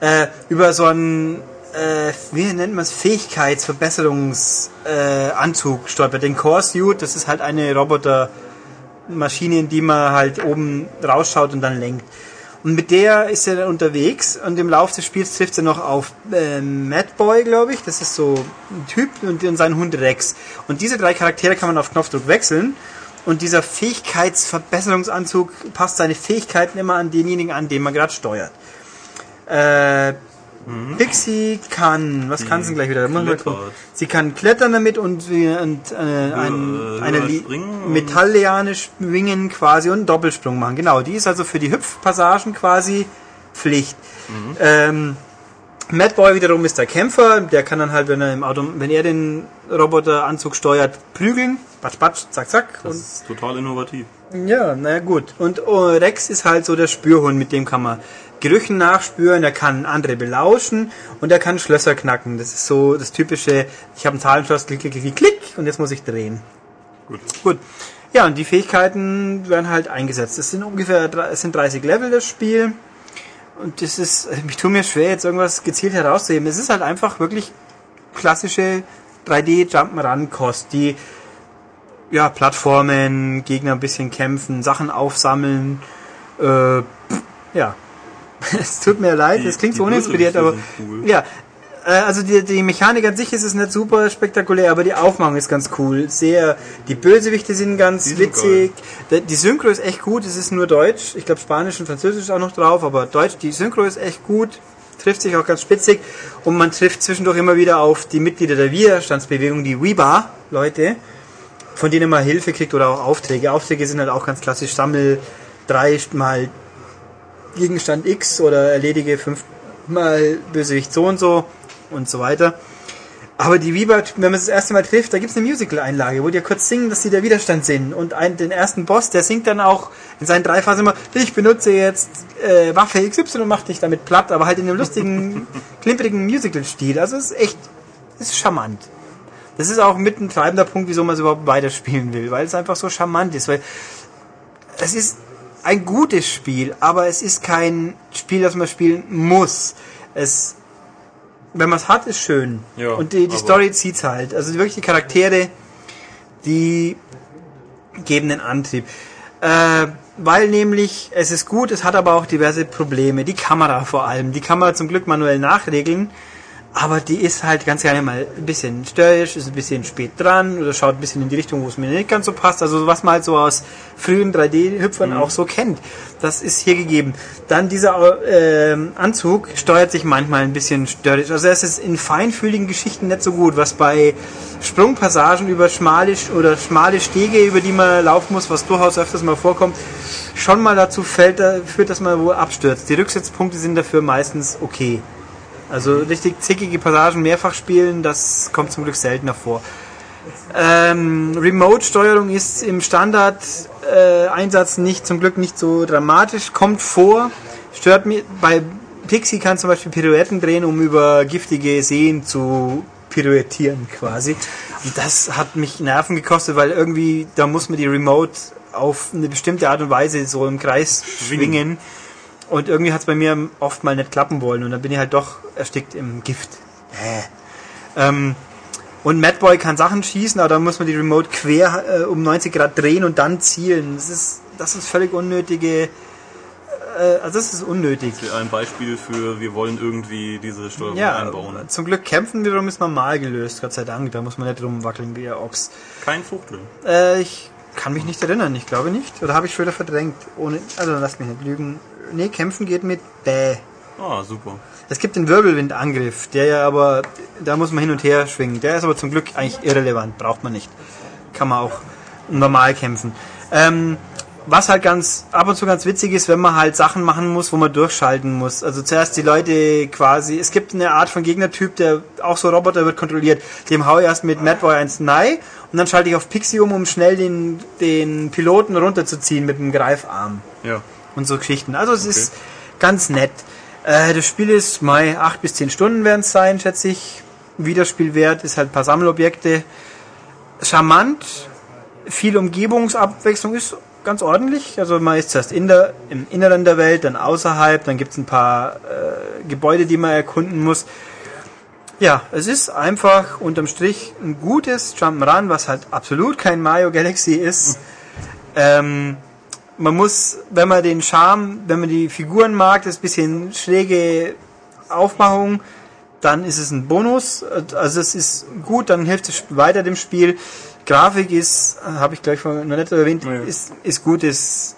Äh, über so einen, äh, wie nennt man es, Fähigkeitsverbesserungsanzug äh, stolpert. Den Core Suit, das ist halt eine Robotermaschine, in die man halt oben rausschaut und dann lenkt. Und mit der ist er dann unterwegs und im Laufe des Spiels trifft er noch auf äh, Madboy, glaube ich. Das ist so ein Typ und, und seinen Hund Rex. Und diese drei Charaktere kann man auf Knopfdruck wechseln. Und dieser Fähigkeitsverbesserungsanzug passt seine Fähigkeiten immer an denjenigen an, den man gerade steuert. Äh, Pixie kann, was kann sie gleich wieder? Sie kann klettern damit und, und äh, ein, eine Metallliane schwingen quasi und einen Doppelsprung machen. Genau, die ist also für die Hüpfpassagen quasi Pflicht. Mhm. Ähm, Madboy wiederum ist der Kämpfer, der kann dann halt, wenn er im Auto, wenn er den Roboteranzug steuert, prügeln, batsch, batsch, zack, zack. Das ist total innovativ. Ja, naja, gut. Und oh, Rex ist halt so der Spürhund, mit dem kann man Gerüchen nachspüren, er kann andere belauschen und er kann Schlösser knacken. Das ist so das typische, ich habe ein Zahlenschloss, klick, klick, klick, klick und jetzt muss ich drehen. Gut. Gut. Ja, und die Fähigkeiten werden halt eingesetzt. Es sind ungefähr es sind 30 Level das Spiel. Und das ist, ich tue mir schwer, jetzt irgendwas gezielt herauszuheben. Es ist halt einfach wirklich klassische 3D Jump'n'Run-Kost, die ja, Plattformen, Gegner ein bisschen kämpfen, Sachen aufsammeln. Äh, ja. <laughs> es tut mir leid, es klingt so uninspiriert, aber cool. ja. Äh, Also die, die Mechanik an sich ist es nicht super spektakulär, aber die Aufmachung ist ganz cool. Sehr, die Bösewichte sind ganz Die sind witzig. Die, die Synchro ist echt gut, es ist nur Deutsch. Ich glaube Spanisch und Französisch ist auch noch drauf, aber Deutsch, die Synchro ist echt gut. Trifft sich auch ganz spitzig und man trifft zwischendurch immer wieder auf die Mitglieder der Widerstandsbewegung, die Weeba, Leute, von denen man Hilfe kriegt oder auch Aufträge. Aufträge sind halt auch ganz klassisch, sammel drei mal Gegenstand X oder erledige fünf mal Bösewicht so und so und so weiter. Aber die Weaver, wenn man es das erste Mal trifft, da gibt's eine Musical-Einlage, wo die ja kurz singen, dass sie der Widerstand sind. Und ein, den ersten Boss, der singt dann auch in seinen drei Phasen immer, ich benutze jetzt äh, Waffe XY und mach dich damit platt, aber halt in einem lustigen, <laughs> klimperigen Musical-Stil. Also es ist echt, es ist charmant. Das ist auch mit ein treibender Punkt, wieso man es überhaupt weiterspielen will, weil es einfach so charmant ist. Weil es ist ein gutes Spiel, aber es ist kein Spiel, das man spielen muss. Es wenn man es hat, ist schön. Ja, und die, die Story zieht's halt. Also wirklich die Charaktere, die geben den Antrieb. Äh, weil nämlich, es ist gut, es hat aber auch diverse Probleme. Die Kamera vor allem. Die kann man zum Glück manuell nachregeln. Aber die ist halt ganz gerne mal ein bisschen störrisch, ist ein bisschen spät dran oder schaut ein bisschen in die Richtung, wo es mir nicht ganz so passt. Also was man halt so aus frühen 3D-Hüpfern auch so kennt. Das ist hier gegeben. Dann dieser ähm, Anzug steuert sich manchmal ein bisschen störrisch. Also es ist in feinfühligen Geschichten nicht so gut, was bei Sprungpassagen über schmale Sch- oder schmale Stege, über die man laufen muss, was durchaus öfters mal vorkommt, schon mal dazu fällt, da- führt, dass man wohl abstürzt. Die Rücksetzpunkte sind dafür meistens okay. Also richtig zickige Passagen mehrfach spielen, das kommt zum Glück seltener vor. Ähm, Remote-Steuerung ist im Standard-Einsatz nicht, zum Glück nicht so dramatisch, kommt vor, stört mir, bei Pixie kann zum Beispiel Pirouetten drehen, um über giftige Seen zu pirouettieren quasi. Und das hat mich Nerven gekostet, weil irgendwie, da muss man die Remote auf eine bestimmte Art und Weise so im Kreis schwingen. Und irgendwie hat es bei mir oft mal nicht klappen wollen und dann bin ich halt doch erstickt im Gift. Äh. Ähm, und Madboy kann Sachen schießen, aber da muss man die Remote quer äh, um 90 Grad drehen und dann zielen. Das ist, das ist völlig unnötige. Äh, also das ist unnötig. Ein Beispiel für, wir wollen irgendwie diese Steuerung Ja, einbauen. zum Glück kämpfen wiederum ist normal gelöst, Gott sei Dank. Da muss man nicht rumwackeln wie der Ochs. Kein Fuchtel. Äh, ich kann mich nicht erinnern, ich glaube nicht. Oder habe ich schon wieder verdrängt? Ohne, also lasst mich nicht lügen. Nee, kämpfen geht mit Bäh. Ah, super. Es gibt den Wirbelwindangriff, der ja aber, da muss man hin und her schwingen. Der ist aber zum Glück eigentlich irrelevant, braucht man nicht. Kann man auch normal kämpfen. Ähm, was halt ganz ab und zu ganz witzig ist, wenn man halt Sachen machen muss, wo man durchschalten muss. Also zuerst die Leute quasi, es gibt eine Art von Gegnertyp, der auch so Roboter wird kontrolliert. Dem hau ich erst mit Madboy eins Nei und dann schalte ich auf Pixie um, um schnell den, den Piloten runterzuziehen mit dem Greifarm Ja. Und so Geschichten. Also es ist ganz nett. Äh, das Spiel ist mal 8 bis 10 Stunden werden es sein, schätze ich. Wiederspielwert ist halt ein paar Sammelobjekte. Charmant, viel Umgebungsabwechslung ist ganz ordentlich. Also man ist zuerst in der, im Inneren der Welt, dann außerhalb, dann gibt es ein paar äh, Gebäude, die man erkunden muss. Ja, es ist einfach unterm Strich ein gutes Jump'n'Run, was halt absolut kein Mario Galaxy ist. <laughs> Ähm, man muss, wenn man den Charme, wenn man die Figuren mag, das bisschen schräge Aufmachung, dann ist es ein Bonus. Also es ist gut, dann hilft es weiter dem Spiel. Grafik ist, habe ich gleich noch nicht erwähnt, Ja. ist, ist gut, ist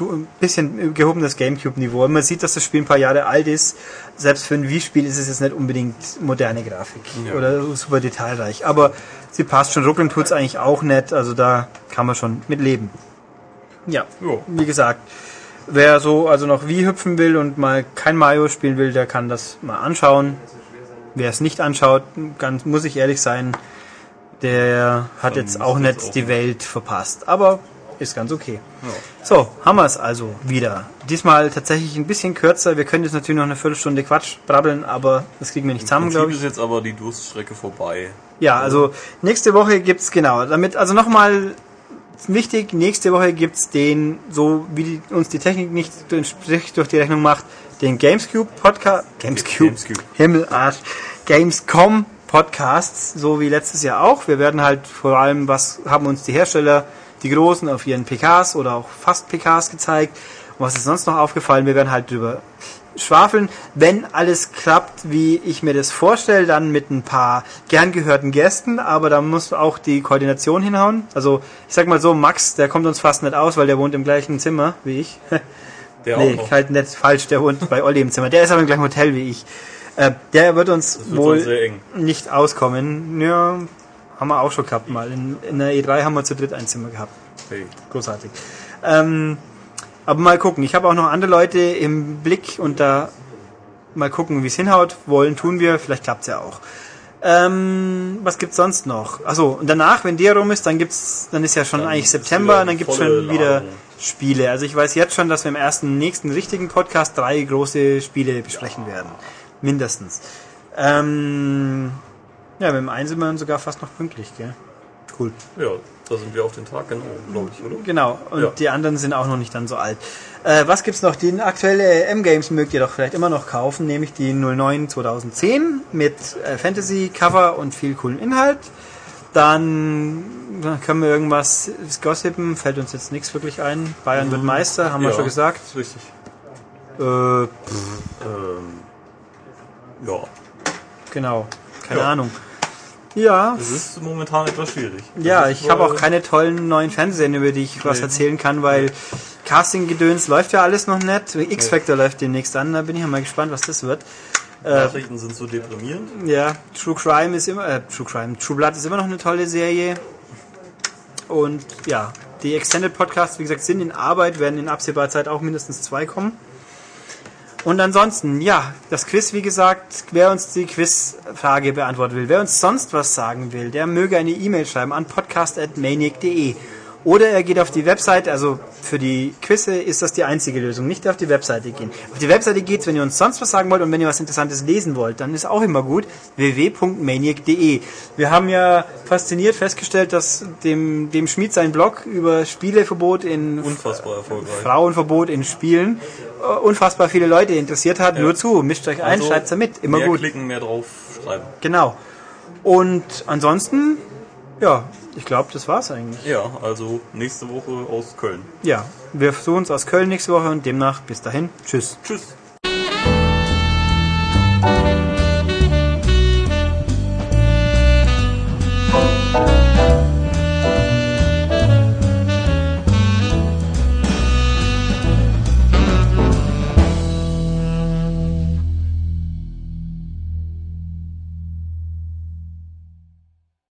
ein bisschen gehobenes Gamecube-Niveau. Man sieht, dass das Spiel ein paar Jahre alt ist. Selbst für ein Wii-Spiel ist es jetzt nicht unbedingt moderne Grafik Ja. oder super detailreich. Aber sie passt schon. Ruckeln tut's eigentlich auch nicht. Also da kann man schon mit leben. Ja, Ja. wie gesagt, wer so also noch Wii hüpfen will und mal kein Mario spielen will, der kann das mal anschauen. Wer es nicht anschaut, ganz, muss ich ehrlich sein, der hat Dann jetzt auch nicht auch die nicht. Welt verpasst. Aber ist ganz okay. Ja. So, haben wir es also wieder. Diesmal tatsächlich ein bisschen kürzer. Wir können jetzt natürlich noch eine Viertelstunde Quatsch brabbeln, aber das kriegen wir nicht zusammen, Im glaube Prinzip ich. ist jetzt aber die Durststrecke vorbei. Ja, also nächste Woche gibt's genau, damit also nochmal wichtig, nächste Woche gibt's den, so wie die, uns die Technik nicht durch die Rechnung macht, den Gamescube Podcast, Gamescube, Gamescube. Himmelarsch, Gamescom Podcasts, so wie letztes Jahr auch. Wir werden halt vor allem, was haben uns die Hersteller, die Großen, auf ihren PKs oder auch fast PKs gezeigt. Und was ist sonst noch aufgefallen? Wir werden halt drüber schwafeln. Wenn alles klappt, wie ich mir das vorstelle, dann mit ein paar gern gehörten Gästen, aber da muss auch die Koordination hinhauen. Also ich sag mal so, Max, der kommt uns fast nicht aus, weil der wohnt im gleichen Zimmer wie ich. <laughs> Der nee, auch noch. halt nicht falsch, der wohnt bei Olli im Zimmer. Der ist aber im gleichen Hotel wie ich. Äh, der wird uns wird wohl nicht auskommen. Ja, haben wir auch schon gehabt mal. In, in der E3 haben wir zu dritt ein Zimmer gehabt. Hey. Großartig. Ähm, aber mal gucken. Ich habe auch noch andere Leute im Blick und da mal gucken, wie es hinhaut. Wollen tun wir, vielleicht klappt's ja auch. Ähm, was gibt's sonst noch? Achso, und danach, wenn der rum ist, dann gibt's, dann ist ja schon Dann eigentlich September, und dann gibt's schon wieder. Spiele. Also ich weiß jetzt schon, dass wir im ersten, nächsten richtigen Podcast drei große Spiele besprechen werden. Mindestens. Ähm, ja, mit dem einen sind wir sogar fast noch pünktlich, gell? Cool. Ja, da sind wir auf den Tag, genau, glaube ich, oder? Genau, und Ja. die anderen sind auch noch nicht dann so alt. Äh, was gibt's noch? Die aktuelle M-Games mögt ihr doch vielleicht immer noch kaufen, nämlich die 09 2010 mit äh, Fantasy-Cover und viel coolen Inhalt. Dann dann können wir irgendwas gossipen, fällt uns jetzt nichts wirklich ein. Bayern wird Meister, haben wir Ja, schon gesagt. ist Richtig. Äh, Ähm, ja, genau, keine Ja. Ahnung. Ja, es ist momentan etwas schwierig. Ja, Das ist, ich habe äh, auch keine tollen neuen Fernsehserien, über die ich was Nee. erzählen kann, weil Casting-Gedöns läuft ja alles noch nicht. X-Factor läuft demnächst an, da bin ich ja mal gespannt, was das wird. Äh, Nachrichten sind so deprimierend. ja, True Crime ist immer, äh, True Crime, True Blood ist immer noch eine tolle Serie. Und ja, die Extended Podcasts, wie gesagt, sind in Arbeit, werden in absehbarer Zeit auch mindestens zwei kommen. Und ansonsten, ja, das Quiz, wie gesagt, wer uns die Quizfrage beantworten will, wer uns sonst was sagen will, der möge eine E-Mail schreiben an podcast.maniac.de. Oder er geht auf die Webseite, also für die Quizze ist das die einzige Lösung, nicht auf die Webseite gehen. Auf die Webseite geht's, wenn ihr uns sonst was sagen wollt und wenn ihr was Interessantes lesen wollt, dann ist auch immer gut, www.maniac.de. Wir haben ja fasziniert festgestellt, dass dem, dem Schmied sein Blog über Spieleverbot in Unfassbar erfolgreich. Frauenverbot in Spielen äh, unfassbar viele Leute interessiert hat. Nur zu, mischt euch ein, Also, schreibt's da mit, immer mehr gut. klicken, mehr drauf schreiben. Genau. Und ansonsten, ja, ich glaube, das war's eigentlich. Ja, also nächste Woche aus Köln. Ja, wir versuchen es aus Köln nächste Woche und demnach bis dahin. Tschüss. Tschüss.